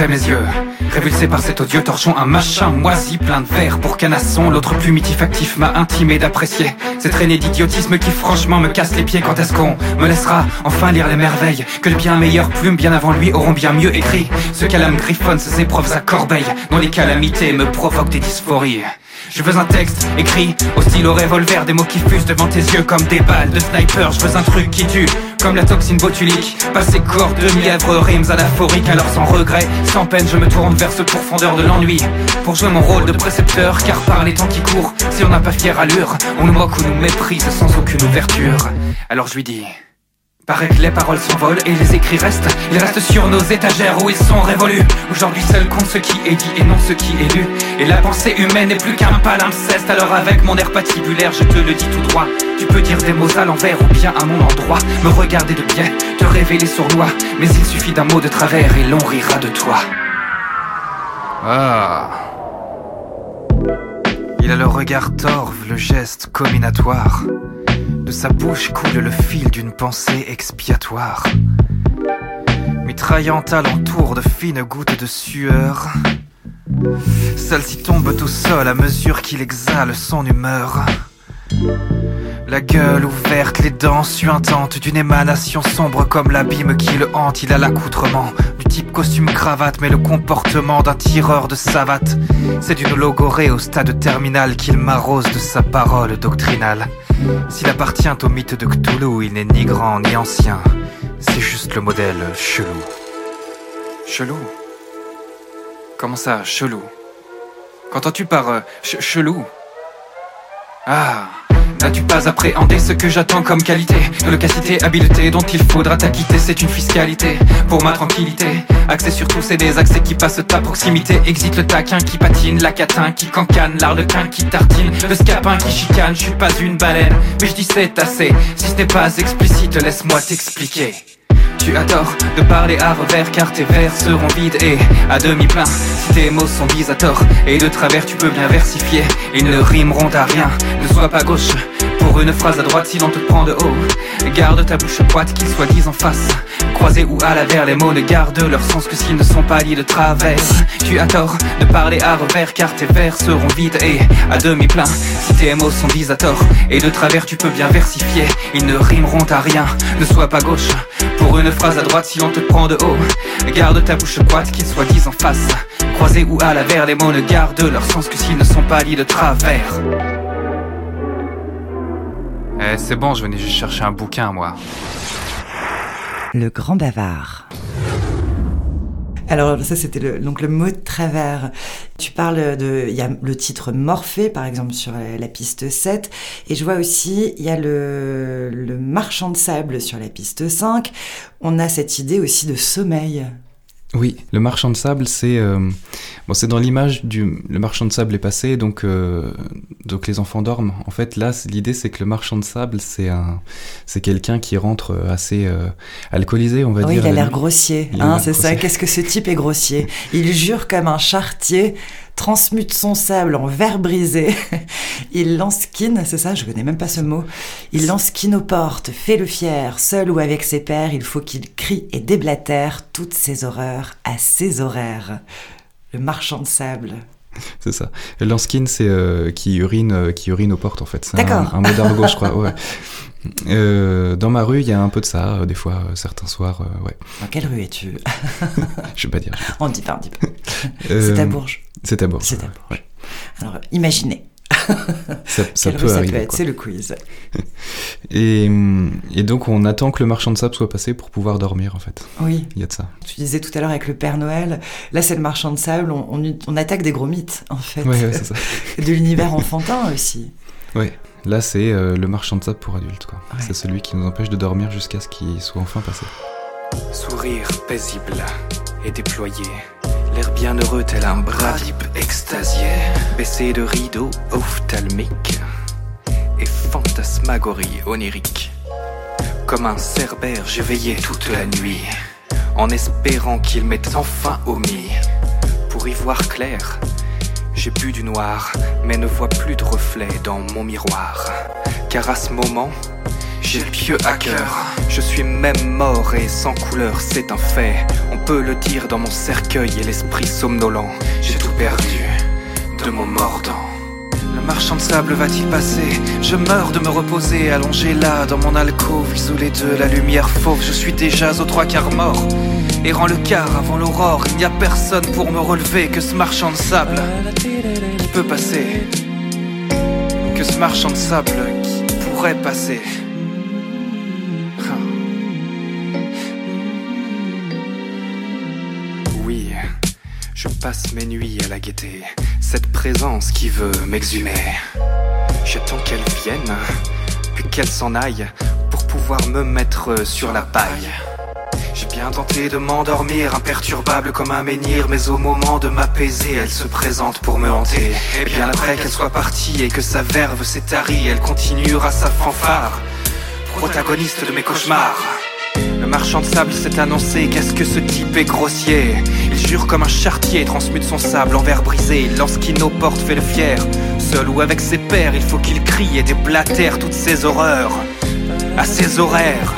J'extrais mes yeux, révulsé par cet odieux torchon, un machin moisi plein de verre pour canasson. L'autre plumitif actif m'a intimé d'apprécier cette traînée d'idiotisme qui franchement me casse les pieds. Quand est-ce qu'on me laissera enfin lire les merveilles que les bien meilleures plumes bien avant lui auront bien mieux écrit Ce calame griffonne ses épreuves à corbeille, dont les calamités me provoquent des dysphories. Je veux un texte écrit au stylo revolver, des mots qui fusent devant tes yeux comme des balles de sniper. Je veux un truc qui tue, comme la toxine botulique. Passer corps de mièvre, rimes anaphoriques. Alors sans regret, sans peine, je me tourne vers ce profondeur de l'ennui. Pour jouer mon rôle de précepteur, car par les temps qui courent, si on n'a pas fière allure, on nous moque ou nous méprise sans aucune ouverture. Alors je lui dis. Paraît que les paroles s'envolent et les écrits restent. Ils restent sur nos étagères où ils sont révolus. Aujourd'hui seul compte ce qui est dit et non ce qui est lu. Et la pensée humaine n'est plus qu'un palimpseste. Alors avec mon air patibulaire, je te le dis tout droit. Tu peux dire des mots à l'envers ou bien à mon endroit. Me regarder de biais, te révéler sournois. Mais il suffit d'un mot de travers et l'on rira de toi. Ah. Il a le regard torve, le geste combinatoire. De sa bouche coule le fil d'une pensée expiatoire. Mitraillant alentour de fines gouttes de sueur. Celle-ci tombe au sol à mesure qu'il exhale son humeur. La gueule ouverte, les dents suintantes d'une émanation sombre comme l'abîme qui le hante. Il a l'accoutrement du type costume cravate, mais le comportement d'un tireur de savate. C'est d'une logorée au stade terminal qu'il m'arrose de sa parole doctrinale. S'il appartient au mythe de Cthulhu, il n'est ni grand ni ancien. C'est juste le modèle chelou. Chelou? Comment ça, chelou? Qu'entends-tu par euh, ch- chelou? Ah N'as-tu pas appréhendé ce que j'attends comme qualité? De l'ocacité, habileté dont il faudra t'acquitter C'est une fiscalité pour ma tranquillité. Accès sur tous ces désaccès qui passent ta proximité. Exit le taquin qui patine, la catin qui cancane L'arlequin qui tartine, le scapin qui chicane. Je suis pas une baleine, mais je dis c'est assez. Si ce n'est pas explicite, laisse-moi t'expliquer tu tort de parler à revers car tes vers seront vides et à demi pleins. Si tes mots sont bis à tort et de travers tu peux bien versifier Ils ne rimeront à rien, ne sois pas gauche Pour une phrase à droite si l'on te prend de haut Garde ta bouche poite qu'ils soient dits en face. Croisés ou à l'avers les mots ne gardent leur sens que s'ils ne sont pas lits de travers. Tu as tort de parler à revers car tes vers seront vides et à demi pleins. Si tes mots sont bis à tort et de travers tu peux bien versifier. Ils ne rimeront à rien, ne sois pas gauche. Pour une phrase à droite si l'on te prend de haut Garde ta bouche poite qu'ils soient dits en face. Croisés ou à l'avers les mots ne gardent leur sens que s'ils ne sont pas lits de travers Eh c'est bon je venais juste chercher un bouquin moi
Le grand bavard. Alors ça c'était le, donc le mot de travers. Tu parles de, il y a le titre Morphée par exemple sur la, la piste 7 et je vois aussi il y a le, le marchand de sable sur la piste 5. On a cette idée aussi de sommeil.
Oui, le marchand de sable, c'est euh, bon, c'est dans l'image du le marchand de sable est passé, donc euh, donc les enfants dorment. En fait, là, l'idée c'est que le marchand de sable, c'est un c'est quelqu'un qui rentre assez euh, alcoolisé, on va
oui,
dire.
il a l'air grossier,
Il a
hein,
l'air
c'est ça.
grossier.
Qu'est-ce que ce type est grossier? Il jure comme un charretier, transmute son sable en verre brisé. Il lansquine, c'est ça, je connais même pas ce mot. Il lansquine aux portes, fait le fier, seul ou avec ses pairs, il faut qu'il crie et déblatère toutes ses horreurs à ses horaires. Le marchand de sable.
C'est ça. Lanskin, c'est euh, qui urine euh, qui urine aux portes en fait. C'est un,
D'accord.
un mot d'argot, je crois. Ouais. Euh, dans ma rue, il y a un peu de ça, des fois, certains soirs, ouais.
Dans quelle rue es-tu?
Je vais pas dire.
On dit pas, on dit pas. C'est à Bourges.
C'est à Bourges.
C'est à
ouais.
Bourges. Alors, imaginez.
ça, peut
ça
arriver.
C'est le quiz.
Et, et donc on attend que le marchand de sable soit passé pour pouvoir dormir en fait.
Oui.
Il y a de ça.
Tu disais tout à l'heure avec le Père Noël, là c'est le marchand de sable, on, on, on attaque des gros mythes en fait.
Ouais, ouais, c'est ça.
de l'univers enfantin aussi.
Ouais. Là c'est euh, le marchand de sable pour adultes quoi.
Ouais.
C'est celui qui nous empêche de dormir jusqu'à ce qu'il soit enfin passé.
Sourire paisible et déployé. Bienheureux tel un bras type extasié. Baissé de rideaux ophtalmiques et fantasmagorie onirique. Comme un cerbère, j'ai veillé toute la nuit. En espérant qu'il m'ait enfin omis. Pour y voir clair, j'ai bu du noir, mais ne vois plus de reflet dans mon miroir. Car à ce moment, j'ai le pieux à. Je suis même mort et sans couleur, c'est un fait. On peut le dire dans mon cercueil et l'esprit somnolent. J'ai tout perdu de mon mordant. Le marchand de sable va-t-il passer? Je meurs de me reposer, allongé là dans mon alcôve, isolé de la lumière fauve. Je suis déjà aux trois quarts mort. Errant le quart avant l'aurore, il n'y a personne pour me relever que ce marchand de sable qui peut passer? Que ce marchand de sable qui pourrait passer? Passe mes nuits à la gaieté, cette présence qui veut m'exhumer. J'attends qu'elle vienne, puis qu'elle s'en aille, pour pouvoir me mettre sur la paille. J'ai bien tenté de m'endormir, imperturbable comme un menhir, mais au moment de m'apaiser, elle se présente pour me hanter. Et bien après qu'elle soit partie et que sa verve s'est tarie, elle continuera sa fanfare, protagoniste de mes cauchemars. Le marchand de sable s'est annoncé, qu'est-ce que ce type est grossier? Il jure comme un chartier, transmute son sable en verre brisé. Lorsqu'il nos portes fait le fier Seul ou avec ses pairs, il faut qu'il crie et déblatère toutes ses horreurs. À ses horaires.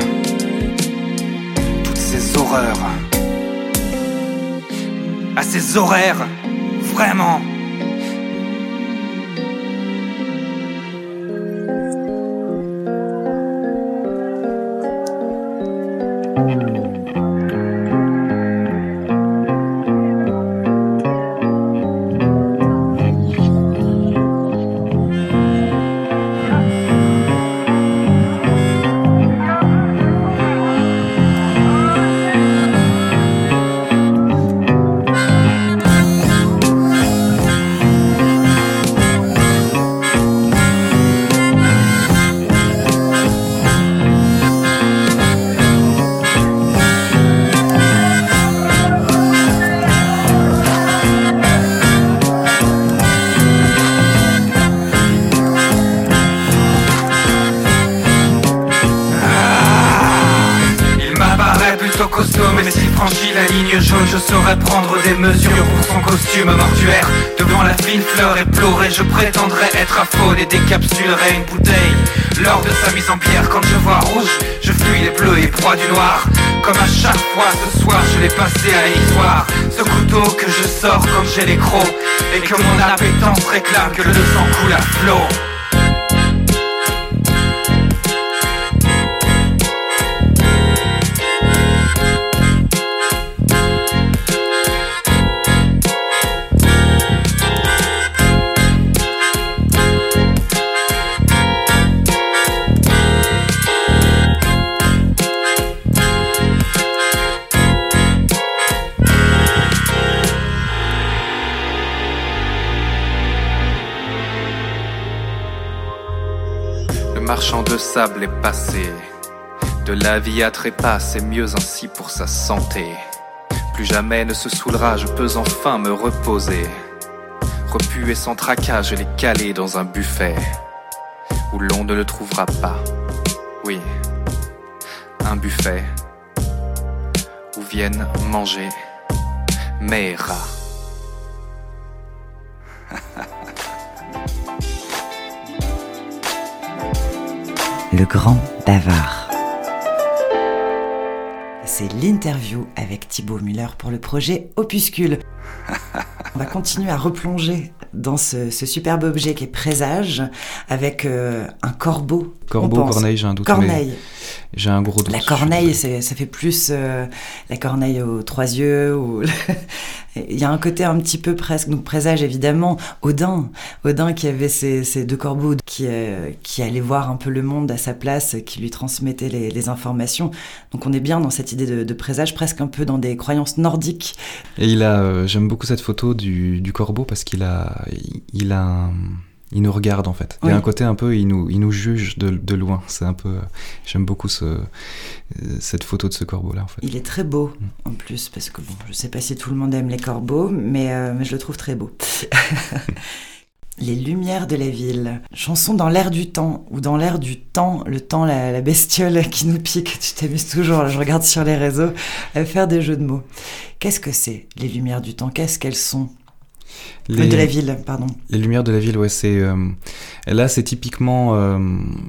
Toutes ses horreurs. À ses horaires. Vraiment Devant la fine fleur éplorée, je prétendrais être aphone et décapsulerais une bouteille. Lors de sa mise en pierre, quand je vois rouge, je fuis les bleus et proie du noir. Comme à chaque fois ce soir, je l'ai passé à l'histoire. Ce couteau que je sors comme j'ai les crocs, et que mon appétence réclame que le sang coule à flot. Sable est passé. De la vie à trépas, c'est mieux ainsi pour sa santé. Plus jamais ne se saoulera, je peux enfin me reposer. Repu et sans tracas, je l'ai calé dans un buffet. Où l'on ne le trouvera pas. Oui, un buffet. Où viennent manger mes rats.
Le grand bavard. C'est l'interview avec Thibaut Muller pour le projet Opuscule. On va continuer à replonger dans ce, ce superbe objet qui est Présage avec euh, un corbeau.
Corbeau, corneille, j'ai un doute.
Corneille.
j'ai un gros doute.
La corneille, ça fait plus la corneille aux trois yeux. Ou... Il y a un côté un petit peu presque, donc présage évidemment, Odin. Odin qui avait ces, deux corbeaux qui, qui allaient voir un peu le monde à sa place, qui lui transmettaient les, informations. Donc on est bien dans cette idée de, de, présage, presque un peu dans des croyances nordiques.
Et il a, j'aime beaucoup cette photo du, du corbeau parce qu'il a, il a un il nous regarde en fait. Il y a un côté un peu, il nous, il nous juge de, de loin. C'est un peu, j'aime beaucoup ce, cette photo de ce corbeau là en fait.
Il est très beau mm. en plus parce que bon, je sais pas si tout le monde aime les corbeaux, mais, euh, mais je le trouve très beau. Les lumières de la ville. Chanson dans l'air du temps, ou dans l'air du temps, le temps, la, la bestiole qui nous pique. Tu t'amuses toujours, je regarde sur les réseaux, à faire des jeux de mots. Qu'est-ce que c'est, les lumières du temps? Qu'est-ce qu'elles sont? Les, de la ville, pardon.
Les lumières de la ville, ouais, c'est euh, là, c'est typiquement euh,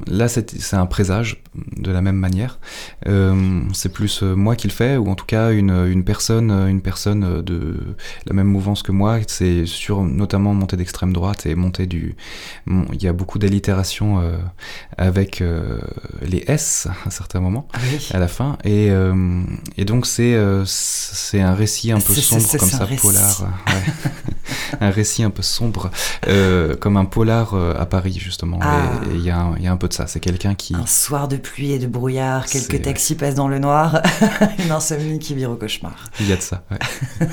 là, c'est un présage de la même manière. Euh, c'est plus moi qui le fais, ou en tout cas une, une personne, une personne de la même mouvance que moi. C'est sur notamment montée d'extrême droite et montée du. Il y a beaucoup d'allitération avec les S à certains moments,
ah
à la fin, et, et donc c'est c'est un récit un peu sombre comme ça, polar. Ouais. un récit un peu sombre, euh, comme un polar euh, à Paris justement. Ah. Et il y, y, a un peu de ça. C'est quelqu'un qui...
Un soir de pluie et de brouillard, quelques taxis passent dans le noir, une insomnie qui vire au cauchemar.
Il y a de ça, ouais.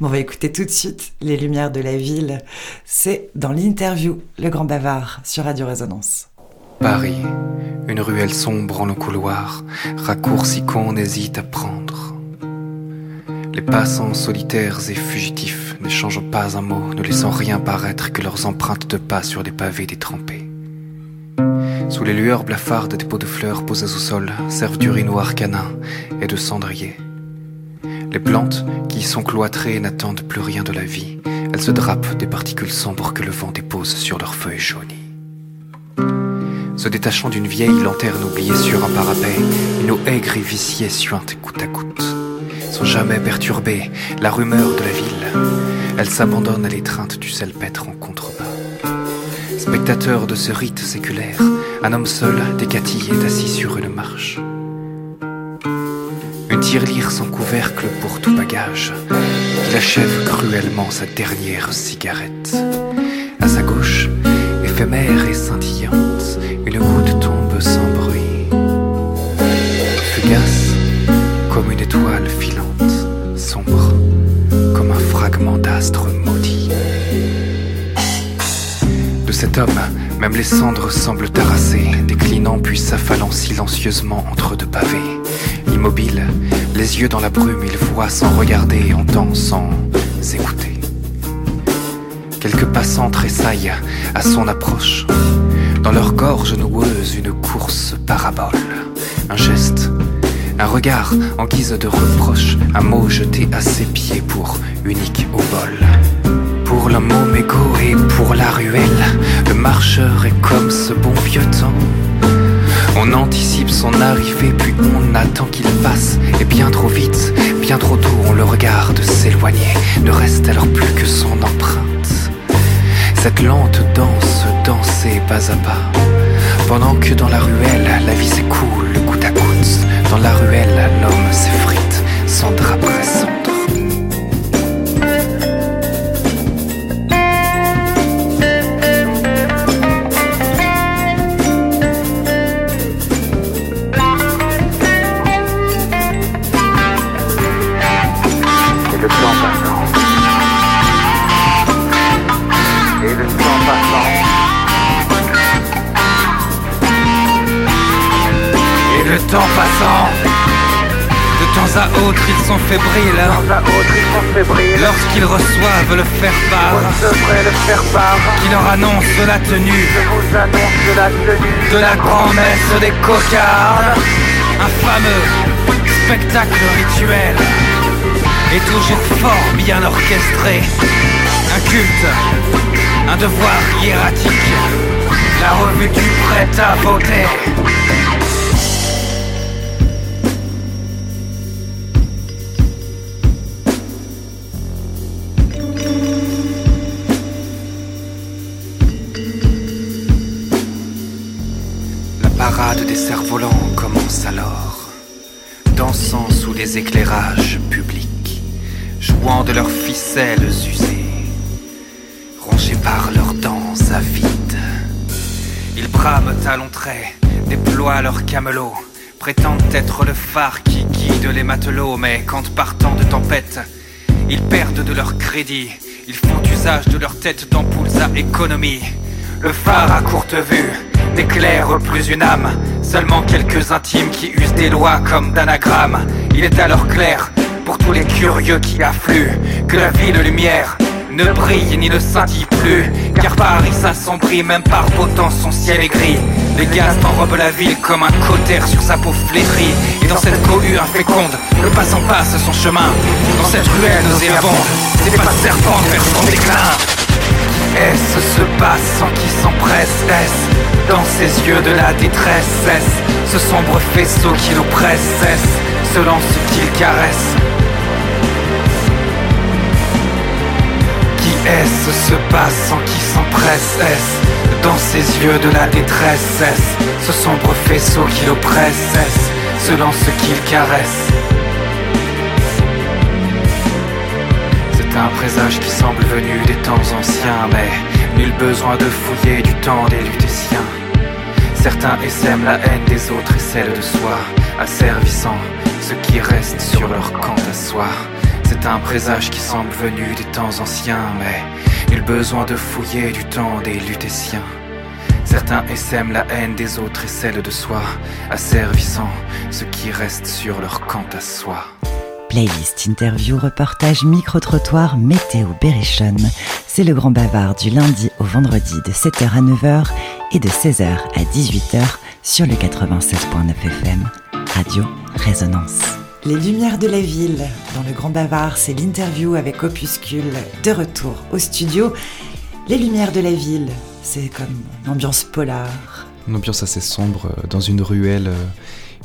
Bon, on va écouter tout de suite Les Lumières de la Ville. C'est dans l'interview Le Grand Bavard sur Radio Résonance.
Paris, une ruelle sombre en le couloir, raccourci qu'on hésite à prendre. Les passants solitaires et fugitifs n'échangent pas un mot, ne laissant rien paraître que leurs empreintes de pas sur des pavés détrempés. Sous les lueurs blafardes des pots de fleurs posées au sol servent d'urinoir canin et de cendrier. Les plantes, qui sont cloîtrées, n'attendent plus rien de la vie. Elles se drapent des particules sombres que le vent dépose sur leurs feuilles jaunies. Se détachant d'une vieille lanterne oubliée sur un parapet, une eau aigre et viciée suinte côte à côte sans jamais perturber la rumeur de la ville. Elle s'abandonne à l'étreinte du salpêtre en contrebas. Spectateur de ce rite séculaire, un homme seul, décatillé, est assis sur une marche. Une tirelire sans couvercle pour tout bagage. Il achève cruellement sa dernière cigarette. À sa gauche, éphémère et scintillante, un fragment d'astre maudit. De cet homme, même les cendres semblent terrasser, déclinant puis s'affalant silencieusement entre deux pavés. Immobile, les yeux dans la brume, il voit sans regarder, entend sans écouter. Quelques passants tressaillent à son approche. Dans leur gorge noueuse, une course parabole. Un geste, un regard en guise de reproche, un mot jeté à ses pieds pour unique au bol. Pour au mégot et pour la ruelle, le marcheur est comme ce bon vieux temps. On anticipe son arrivée, puis on attend qu'il passe, et bien trop vite, bien trop tôt, on le regarde s'éloigner. Ne reste alors plus que son empreinte. Cette lente danse dansée pas à pas, pendant que dans la ruelle, la vie s'écoule. Dans la ruelle, l'homme s'effrite, sans drap pressant. temps De temps à autre, ils sont fébriles. Lorsqu'ils reçoivent le faire-part. Qui leur annonce la tenue. De la grand-messe des cocards. Un fameux spectacle rituel. Et toujours fort bien orchestré. Un culte, un devoir hiératique. La revue du prêt à voter. Cerfs-volants commencent alors, dansant sous les éclairages publics, jouant de leurs ficelles usées, rongés par leurs dents avides. Ils brament à longs traits, déploient leurs camelots, prétendent être le phare qui guide les matelots, mais quand partant de tempête, ils perdent de leur crédit, ils font usage de leur tête d'ampoules à économie. Le phare à courte vue n'éclaire plus une âme, seulement quelques intimes qui usent des lois comme d'anagrammes. Il est alors clair, pour tous les curieux qui affluent, que la ville lumière ne brille ni ne scintille plus, car Paris s'assombrit, même par beau temps son ciel est gris. Les gaz enrobent la ville comme un cautère sur sa peau flétrie, et dans cette cohue inféconde, le passant passe son chemin. Dans cette ruelle nauséabonde, c'est pas serpent vers son déclin. Est-ce ce passant qui s'empresse Est-ce dans ses yeux de la détresse? Ce sombre faisceau qui l'oppresse? Est-ce ce qu'il caresse? Qui est-ce ce passant qui s'empresse Est-ce dans ses yeux de la détresse Est-ce ce sombre faisceau qui l'oppresse Est-ce ce qu'il caresse C'est un présage qui semble venu des temps anciens, mais nul besoin de fouiller du temps des lutétiens. Certains essaiment la haine des autres et celle de soi, asservissant ce qui reste sur leur camp à. C'est un présage qui semble venu des temps anciens, mais nul besoin de fouiller du temps des lutétiens. Certains essaiment la haine des autres et celle de soi, asservissant ce qui reste sur leur camp à soi.
Playlist, interview, reportage, micro-trottoir, météo, berrichonne. C'est le grand bavard du lundi au vendredi de 7h à 9h et de 16h à 18h sur le 96.9 FM. Radio Résonance. Les lumières de la ville. Dans le grand bavard, c'est l'interview avec Opuscule. De retour au studio. Les lumières de la ville, c'est comme une ambiance polar.
Une ambiance assez sombre euh, dans une ruelle, euh,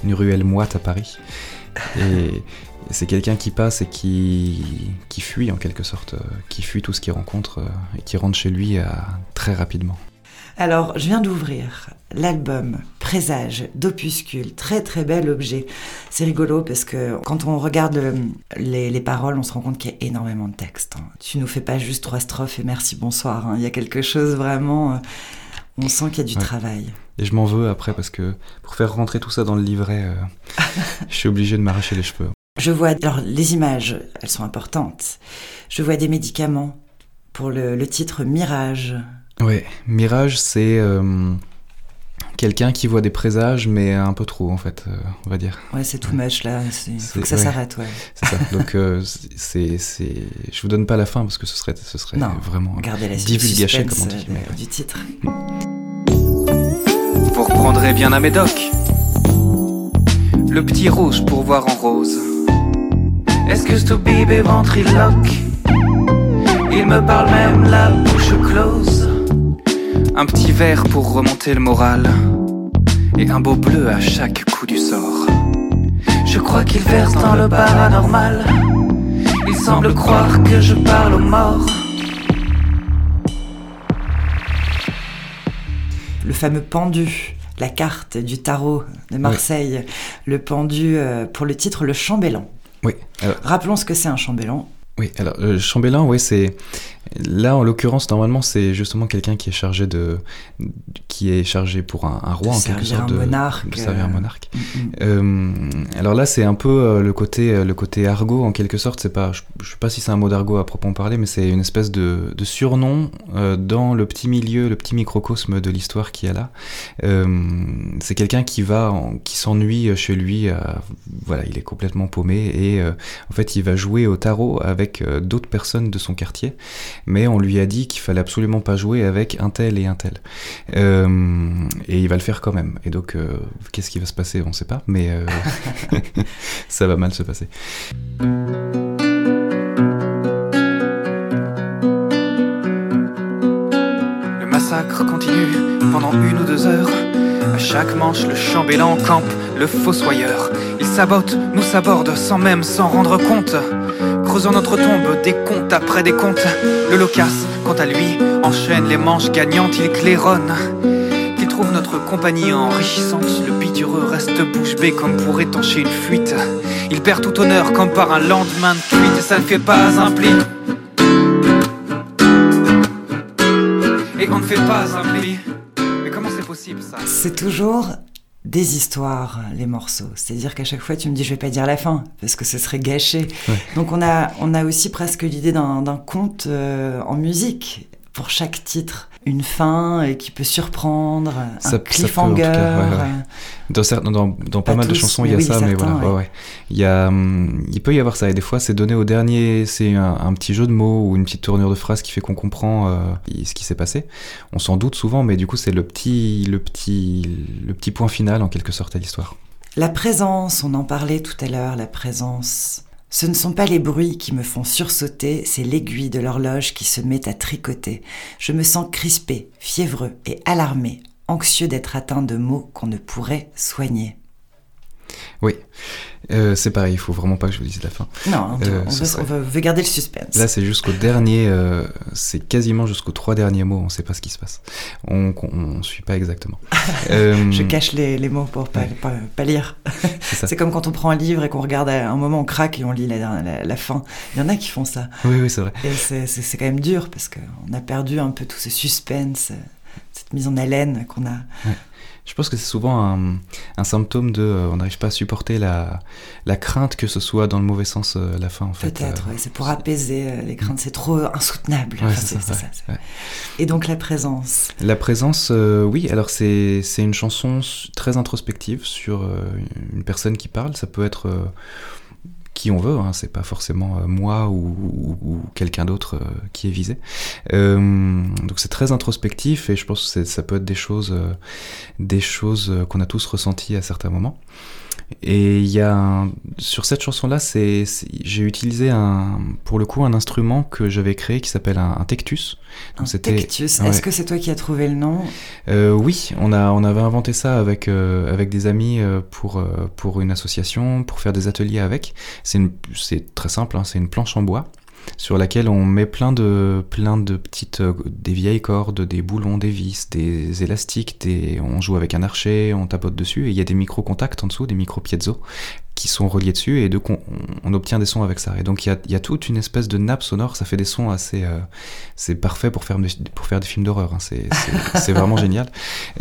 une ruelle moite à Paris. Et c'est quelqu'un qui passe et qui, qui fuit en quelque sorte, euh, qui fuit tout ce qu'il rencontre et qui rentre chez lui très rapidement.
Alors, je viens d'ouvrir l'album Présage d'Opuscule. Très très bel objet. C'est rigolo parce que quand on regarde les, les paroles, on se rend compte qu'il y a énormément de textes. hein. Tu nous fais pas juste trois strophes et merci, bonsoir. hein. Il y a quelque chose vraiment. euh, on sent qu'il y a du
Ouais.
travail.
Et je m'en veux après parce que pour faire rentrer tout ça dans le livret, euh, je suis obligé de m'arracher les cheveux.
Je vois, alors les images, elles sont importantes. Je vois des médicaments pour le, le titre Mirage.
Ouais, Mirage, c'est euh, quelqu'un qui voit des présages, mais un peu trop en fait, euh, on va dire.
Ouais, c'est too much là. Il faut
C'est-
que ça s'arrête, ouais.
C'est ça. Donc euh, c'est, c'est, je vous donne pas la fin parce que ce serait, ce serait
Non,
vraiment
Regardez la
divulgaché comme on dit.
euh,
mais-
du titre.
Vous reprendrez bien un médoc. Le petit rouge pour voir en rose. Est-ce que ce bébé ventriloque Il me parle même la bouche close? Un petit verre pour remonter le moral. Et un beau bleu à chaque coup du sort. Je crois qu'il verse dans le paranormal. Il semble croire que je parle aux morts.
Le fameux pendu, la carte du tarot de Marseille. Le pendu, euh, pour le titre, le chambellan.
Oui. Alors,
Rappelons ce que c'est un chambellan.
Oui. Alors euh, chambellan, ouais, c'est là en l'occurrence normalement c'est justement quelqu'un qui est chargé de, qui est chargé pour un, un roi
De
en quelque sorte
un
de,
monarque,
de servir un
euh,
monarque.
Mm, mm.
Euh, alors là, c'est un peu le côté le côté argot en quelque sorte. C'est pas, je, je sais pas si c'est un mot d'argot à proprement parler, mais c'est une espèce de, de surnom euh, dans le petit milieu, le petit microcosme de l'histoire qu'il y a là. C'est quelqu'un qui va, en- qui s'ennuie chez lui. voilà, il est complètement paumé et en fait, il va jouer au tarot avec euh, d'autres personnes de son quartier, mais on lui a dit qu'il fallait absolument pas jouer avec un tel et un tel. Euh, et il va le faire quand même. Et donc, euh, qu'est-ce qui va se passer On ne sait pas, mais euh, ça va mal se passer.
Le massacre continue pendant une ou deux heures. À chaque manche, le chambellan campe le fossoyeur. Sabote, nous saborde sans même s'en rendre compte. Creusant notre tombe, des comptes après des comptes. Le loquace, quant à lui, enchaîne les manches gagnantes, il claironne. Qu'il
trouve notre compagnie enrichissante. Le bitureux reste bouche bée comme pour étancher une fuite. Il perd tout honneur comme par un lendemain de fuite ça ne fait pas un pli. Et on ne fait pas un pli. Mais comment c'est possible ça?
C'est toujours des histoires, les morceaux. C'est-à-dire qu'à chaque fois, tu me dis, je vais pas dire la fin, parce que ce serait gâché. Donc on a, on a aussi presque l'idée d'un conte euh, en musique pour chaque titre une fin qui peut surprendre, un cliffhanger.
Dans, pas, mal de chansons, il y a ça, mais voilà. Ouais. Il, y a, hum, il peut y avoir ça, et des fois, c'est donné au dernier, c'est un, petit jeu de mots ou une petite tournure de phrase qui fait qu'on comprend euh, ce qui s'est passé. On s'en doute souvent, mais du coup, c'est le petit, le, petit, le petit point final, en quelque sorte, à l'histoire.
La présence, on en parlait tout à l'heure, la présence ce ne sont pas les bruits qui me font sursauter, c'est l'aiguille de l'horloge qui se met à tricoter. Je me sens crispé, fiévreux et alarmé, anxieux d'être atteint de maux qu'on ne pourrait soigner.
Oui, euh, c'est pareil, il faut vraiment pas que je vous dise la fin.
Non, on, euh, veut, garder le suspense.
Là, c'est jusqu'au dernier, euh, c'est quasiment jusqu'aux trois derniers mots, on ne sait pas ce qui se passe. On ne suit pas exactement.
je cache les, mots pour pas, pas, lire. C'est comme quand on prend un livre et qu'on regarde à un moment, on craque et on lit la, fin. Il y en a qui font ça.
Oui, oui, c'est vrai.
Et c'est quand même dur parce qu'on a perdu un peu tout ce suspense, cette mise en haleine qu'on a.
Je pense que c'est souvent un, symptôme de euh, on n'arrive pas à supporter la, la crainte que ce soit dans le mauvais sens euh, à la fin en fait.
Peut-être, euh, c'est pour apaiser les craintes, c'est trop insoutenable. c'est ça, Et donc la présence.
La présence, oui, alors c'est une chanson très introspective sur une personne qui parle, ça peut être qui on veut, hein, c'est pas forcément euh, moi ou, quelqu'un d'autre euh, qui est visé. Euh, donc c'est très introspectif et je pense que ça peut être des choses, des choses qu'on a tous ressenties à certains moments. Et il y a sur cette chanson-là, c'est, j'ai utilisé un, pour le coup un instrument que j'avais créé qui s'appelle un, tectus.
un tectus. Est-ce que c'est toi qui as trouvé le nom?
Euh, Oui, on a on avait inventé ça avec euh, avec des amis euh, pour pour une association pour faire des ateliers avec. C'est c'est très simple, hein, c'est une planche en bois sur laquelle on met plein de, plein de petites, euh, des vieilles cordes, des boulons, des vis, des élastiques, des, on joue avec un archer, on tapote dessus, et il y a des micro-contacts en dessous, des micro-piezo, qui sont reliés dessus, et de, on, on, obtient des sons avec ça. Et donc il y a, y a, toute une espèce de nappe sonore, ça fait des sons assez... Euh, c'est parfait pour faire, pour faire des films d'horreur, hein. c'est vraiment génial.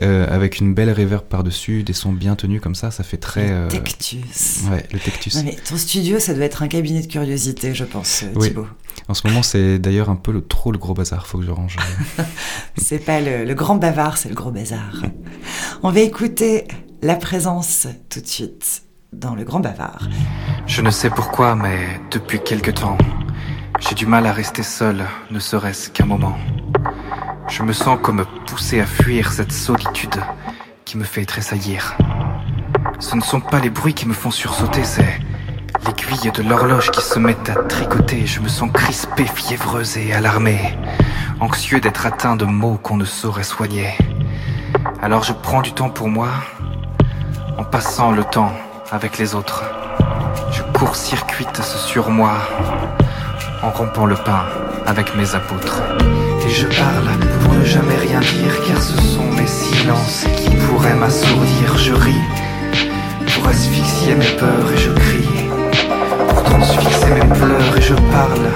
Euh, avec une belle reverb par-dessus, des sons bien tenus comme ça, ça fait très...
Le tectus.
Ouais, le tectus.
Non, mais ton studio, ça doit être un cabinet de curiosité, je pense, Thibaut.
En ce moment, c'est d'ailleurs un peu le, trop le gros bazar, faut que je range.
c'est pas le, grand bavard, c'est le gros bazar. On va écouter la présence tout de suite dans le grand bavard.
Je ne sais pourquoi, mais depuis quelque temps, j'ai du mal à rester seul, ne serait-ce qu'un moment. Je me sens comme poussé à fuir cette solitude qui me fait tressaillir. Ce ne sont pas les bruits qui me font sursauter, c'est L'aiguille de l'horloge qui se met à tricoter, je me sens crispé, fiévreuse et alarmé, anxieux d'être atteint de maux qu'on ne saurait soigner. Alors je prends du temps pour moi, en passant le temps avec les autres. Je court-circuite ce sur moi, en rompant le pain avec mes apôtres. Et je parle pour ne jamais rien dire, car ce sont mes silences qui pourraient m'assourdir. Je ris pour asphyxier mes peurs et je crie transfixer mes pleurs et je parle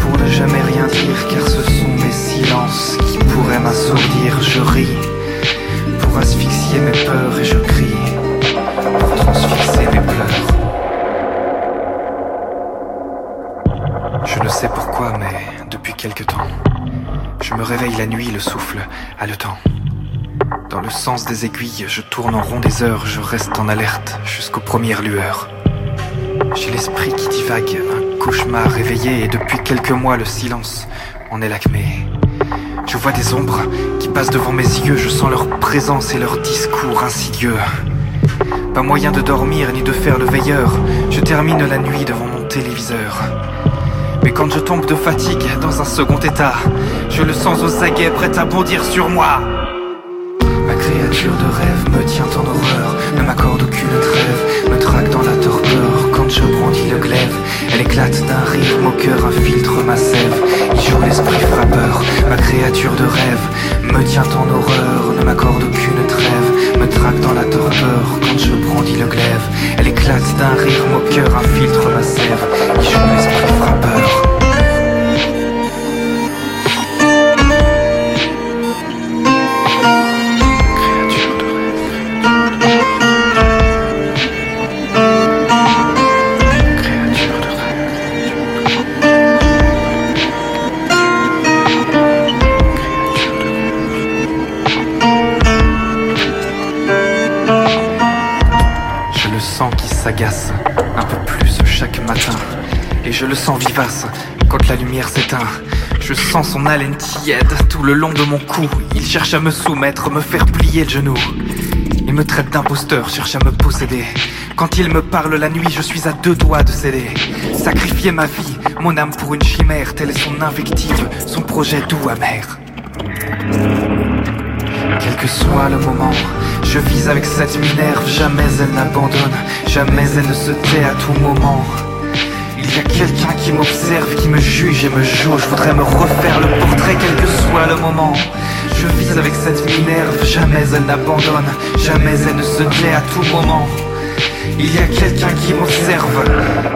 pour ne jamais rien dire car ce sont mes silences qui pourraient m'assourdir. Je ris pour asphyxier mes peurs et je crie pour transfixer mes pleurs. Je ne sais pourquoi mais depuis quelque temps, je me réveille la nuit, le souffle haletant. Dans le sens des aiguilles, je tourne en rond des heures, je reste en alerte jusqu'aux premières lueurs. J'ai l'esprit qui divague, un cauchemar réveillé et depuis quelques mois le silence en est l'acmé. Je vois des ombres qui passent devant mes yeux, je sens leur présence et leur discours insidieux. Pas moyen de dormir ni de faire le veilleur, je termine la nuit devant mon téléviseur. Mais quand je tombe de fatigue dans un second état, je le sens aux aguets prêt à bondir sur moi. Ma créature de rêve me tient en horreur, ne m'accorde aucune trêve, me traque dans la torpeur je brandis le glaive Elle éclate d'un rire, mon cœur infiltre ma sève Il joue l'esprit frappeur, ma créature de rêve me tient en horreur, ne m'accorde aucune trêve, me traque dans la torpeur quand je brandis le glaive. Elle éclate d'un rire moqueur, infiltre ma sève, qui joue l'esprit frappeur. Sens vivace quand la lumière s'éteint. Je sens son haleine tiède tout le long de mon cou. Il cherche à me soumettre, me faire plier le genou. Il me traite d'imposteur, cherche à me posséder. Quand il me parle la nuit, je suis à deux doigts de céder. Sacrifier ma vie, mon âme pour une chimère, telle est son invective, son projet doux amer. Quel que soit le moment, je vise avec cette minerve, jamais elle n'abandonne, jamais elle ne se tait à tout moment. Y a quelqu'un qui m'observe, qui me juge et me joue, je voudrais me refaire le portrait quel que soit le moment. Je vise avec cette minerve, jamais elle n'abandonne, jamais elle ne se tait à tout moment. Il y a quelqu'un qui m'observe,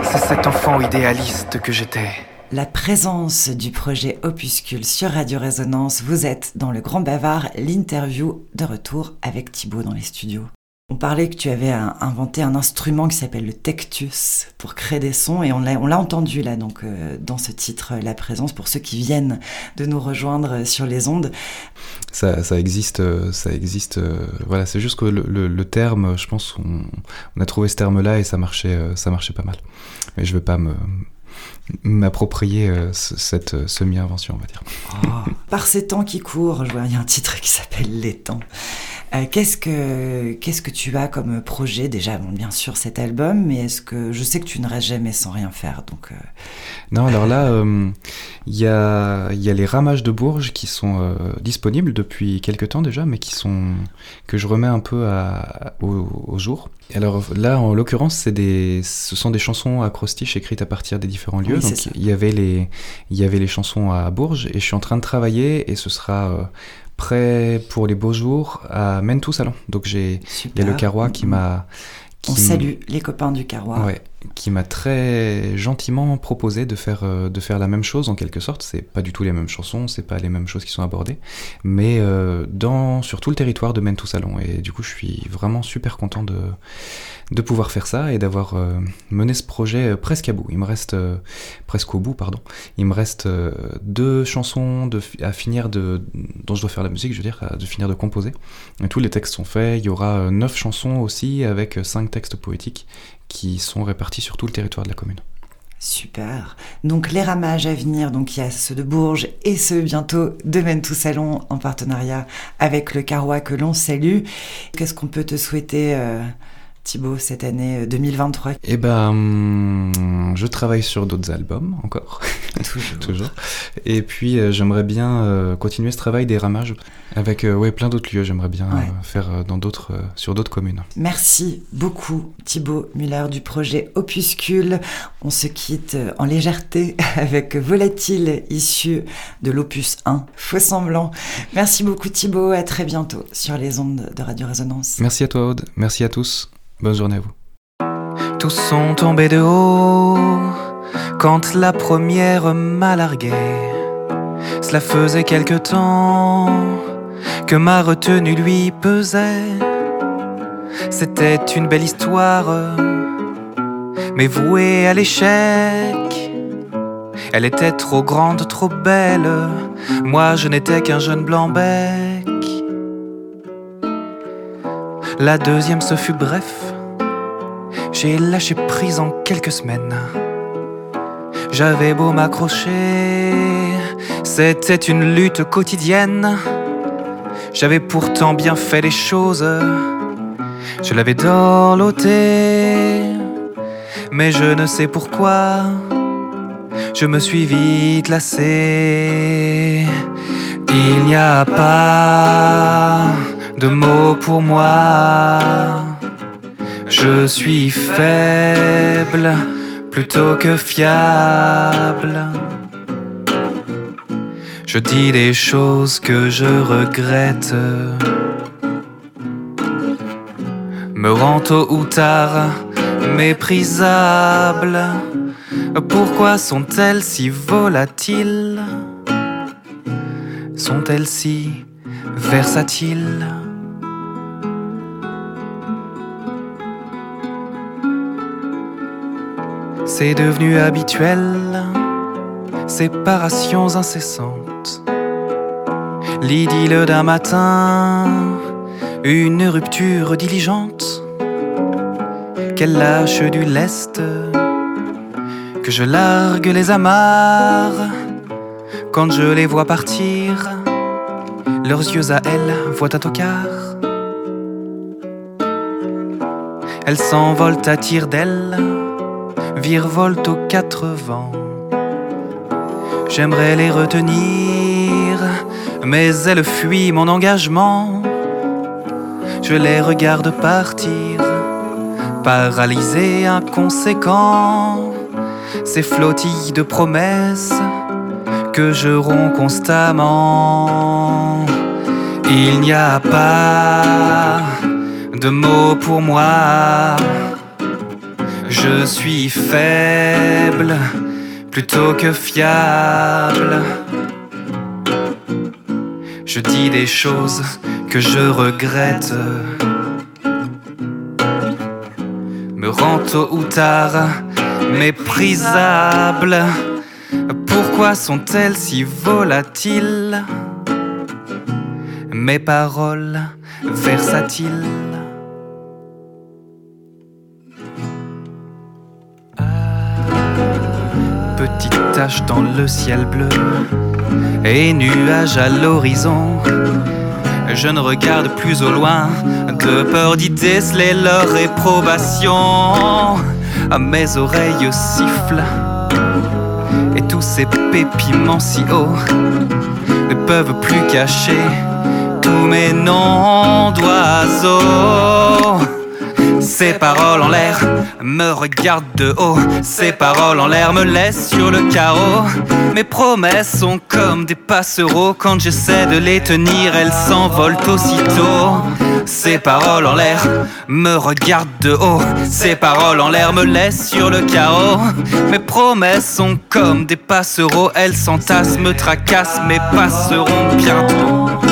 c'est cet enfant idéaliste que j'étais
la présence du projet Opuscule sur Radio Résonance. Vous êtes dans le Grand Bavard, l'interview de retour avec Thibaut dans les studios. On parlait que tu avais inventé un instrument qui s'appelle le Tectus pour créer des sons et on l'a entendu là donc euh, dans ce titre La présence pour ceux qui viennent de nous rejoindre sur les ondes.
Ça, existe, euh, ça existe. Euh, voilà, c'est juste que le, terme, je pense, on, on, a trouvé ce terme-là et ça marchait, ça marchait pas mal. Mais je veux pas me, m'approprier euh, cette euh, semi-invention, on va dire.
Oh, par ces temps qui courent, je vois, il y a un titre qui s'appelle Les temps. Euh, qu'est-ce que qu'est-ce que tu as comme projet déjà? Bien sûr cet album mais est-ce que je sais que tu ne restes jamais sans rien faire donc
non alors là il y a il y a les ramages de Bourges qui sont disponibles depuis quelques temps déjà mais qui sont que je remets un peu à, au jour. Alors là, en l'occurrence, c'est des, ce sont des chansons acrostiches écrites à partir des différents lieux. Donc il y avait les, il y avait les chansons à Bourges et je suis en train de travailler et ce sera euh, prêt pour les beaux jours à Mentou Salon. Donc j'ai, il y a le Carrois qui m'a
on salue les copains du Carrois.
Ouais, qui m'a très gentiment proposé de faire, euh, de faire la même chose en quelque sorte. C'est pas du tout les mêmes chansons, c'est pas les mêmes choses qui sont abordées, mais euh, dans, sur tout le territoire de Mentou Salon. Et du coup, je suis vraiment super content de, de pouvoir faire ça et d'avoir euh, mené ce projet presque à bout. Il me reste presque au bout, pardon. Il me reste deux chansons de, à finir de dont je dois faire la musique, je veux dire, de finir de composer. Tous les textes sont faits. Il y aura neuf chansons aussi avec cinq textes poétiques qui sont répartis sur tout le territoire de la commune.
Super. Donc les ramages à venir, donc il y a ceux de Bourges et ceux bientôt de Mentou Salon en partenariat avec le Carrois que l'on salue. Qu'est-ce qu'on peut te souhaiter Thibaut, cette année 2023 euh,
Eh ben, hum, je travaille sur d'autres albums encore.
Toujours.
Toujours. Et puis, euh, j'aimerais bien euh, continuer ce travail des ramages avec ouais, plein d'autres lieux. J'aimerais bien faire dans d'autres, sur d'autres communes.
Merci beaucoup, Thibaut Muller du projet Opuscule. On se quitte en légèreté avec Volatile, issu de l'opus 1, Faux semblant. Merci beaucoup, Thibaut. À très bientôt sur les ondes de Radio Résonance.
Merci à toi, Aude. Merci à tous. Bonne journée à vous.
Tous sont tombés de haut quand la première m'a largué. Cela faisait quelque temps que ma retenue lui pesait. C'était une belle histoire, mais vouée à l'échec. Elle était trop grande, trop belle. Moi, je n'étais qu'un jeune blanc-bec. La deuxième, ce fut bref. J'ai lâché prise en quelques semaines. J'avais beau m'accrocher, c'était une lutte quotidienne. J'avais pourtant bien fait les choses, je l'avais dorloté, mais je ne sais pourquoi. Je me suis vite lassé. Il n'y a pas de mots pour moi. Je suis faible plutôt que fiable. Je dis des choses que je regrette. Me rend tôt ou tard méprisable. Pourquoi sont-elles si volatiles? Sont-elles si versatiles? C'est devenu habituel, séparations incessantes. L'idylle d'un matin, une rupture diligente, qu'elle lâche du lest, que je largue les amarres quand je les vois partir. Leurs yeux à elle voient un tocard. Elles s'envolent à tire d'aile virevolte aux quatre vents. J'aimerais les retenir, mais elles fuient mon engagement. Je les regarde partir, paralysés, inconséquents. Ces flottilles de promesses que je romps constamment. Il n'y a pas de mots pour moi je suis faible plutôt que fiable. Je dis des choses que je regrette. Me rend tôt ou tard méprisable. Pourquoi sont-elles si volatiles? Mes paroles versatiles. Petite tache dans le ciel bleu et nuages à l'horizon. Je ne regarde plus au loin, de peur d'y déceler leur réprobation. À mes oreilles sifflent, et tous ces pépiments si hauts ne peuvent plus cacher tous mes noms d'oiseaux. Ces paroles en l'air me regardent de haut. Ces paroles en l'air me laissent sur le carreau. Mes promesses sont comme des passereaux. Quand j'essaie de les tenir, elles s'envolent aussitôt. Ces paroles en l'air me regardent de haut. Ces paroles en l'air me laissent sur le carreau. Mes promesses sont comme des passereaux. Elles s'entassent, me tracassent, mais passeront bientôt.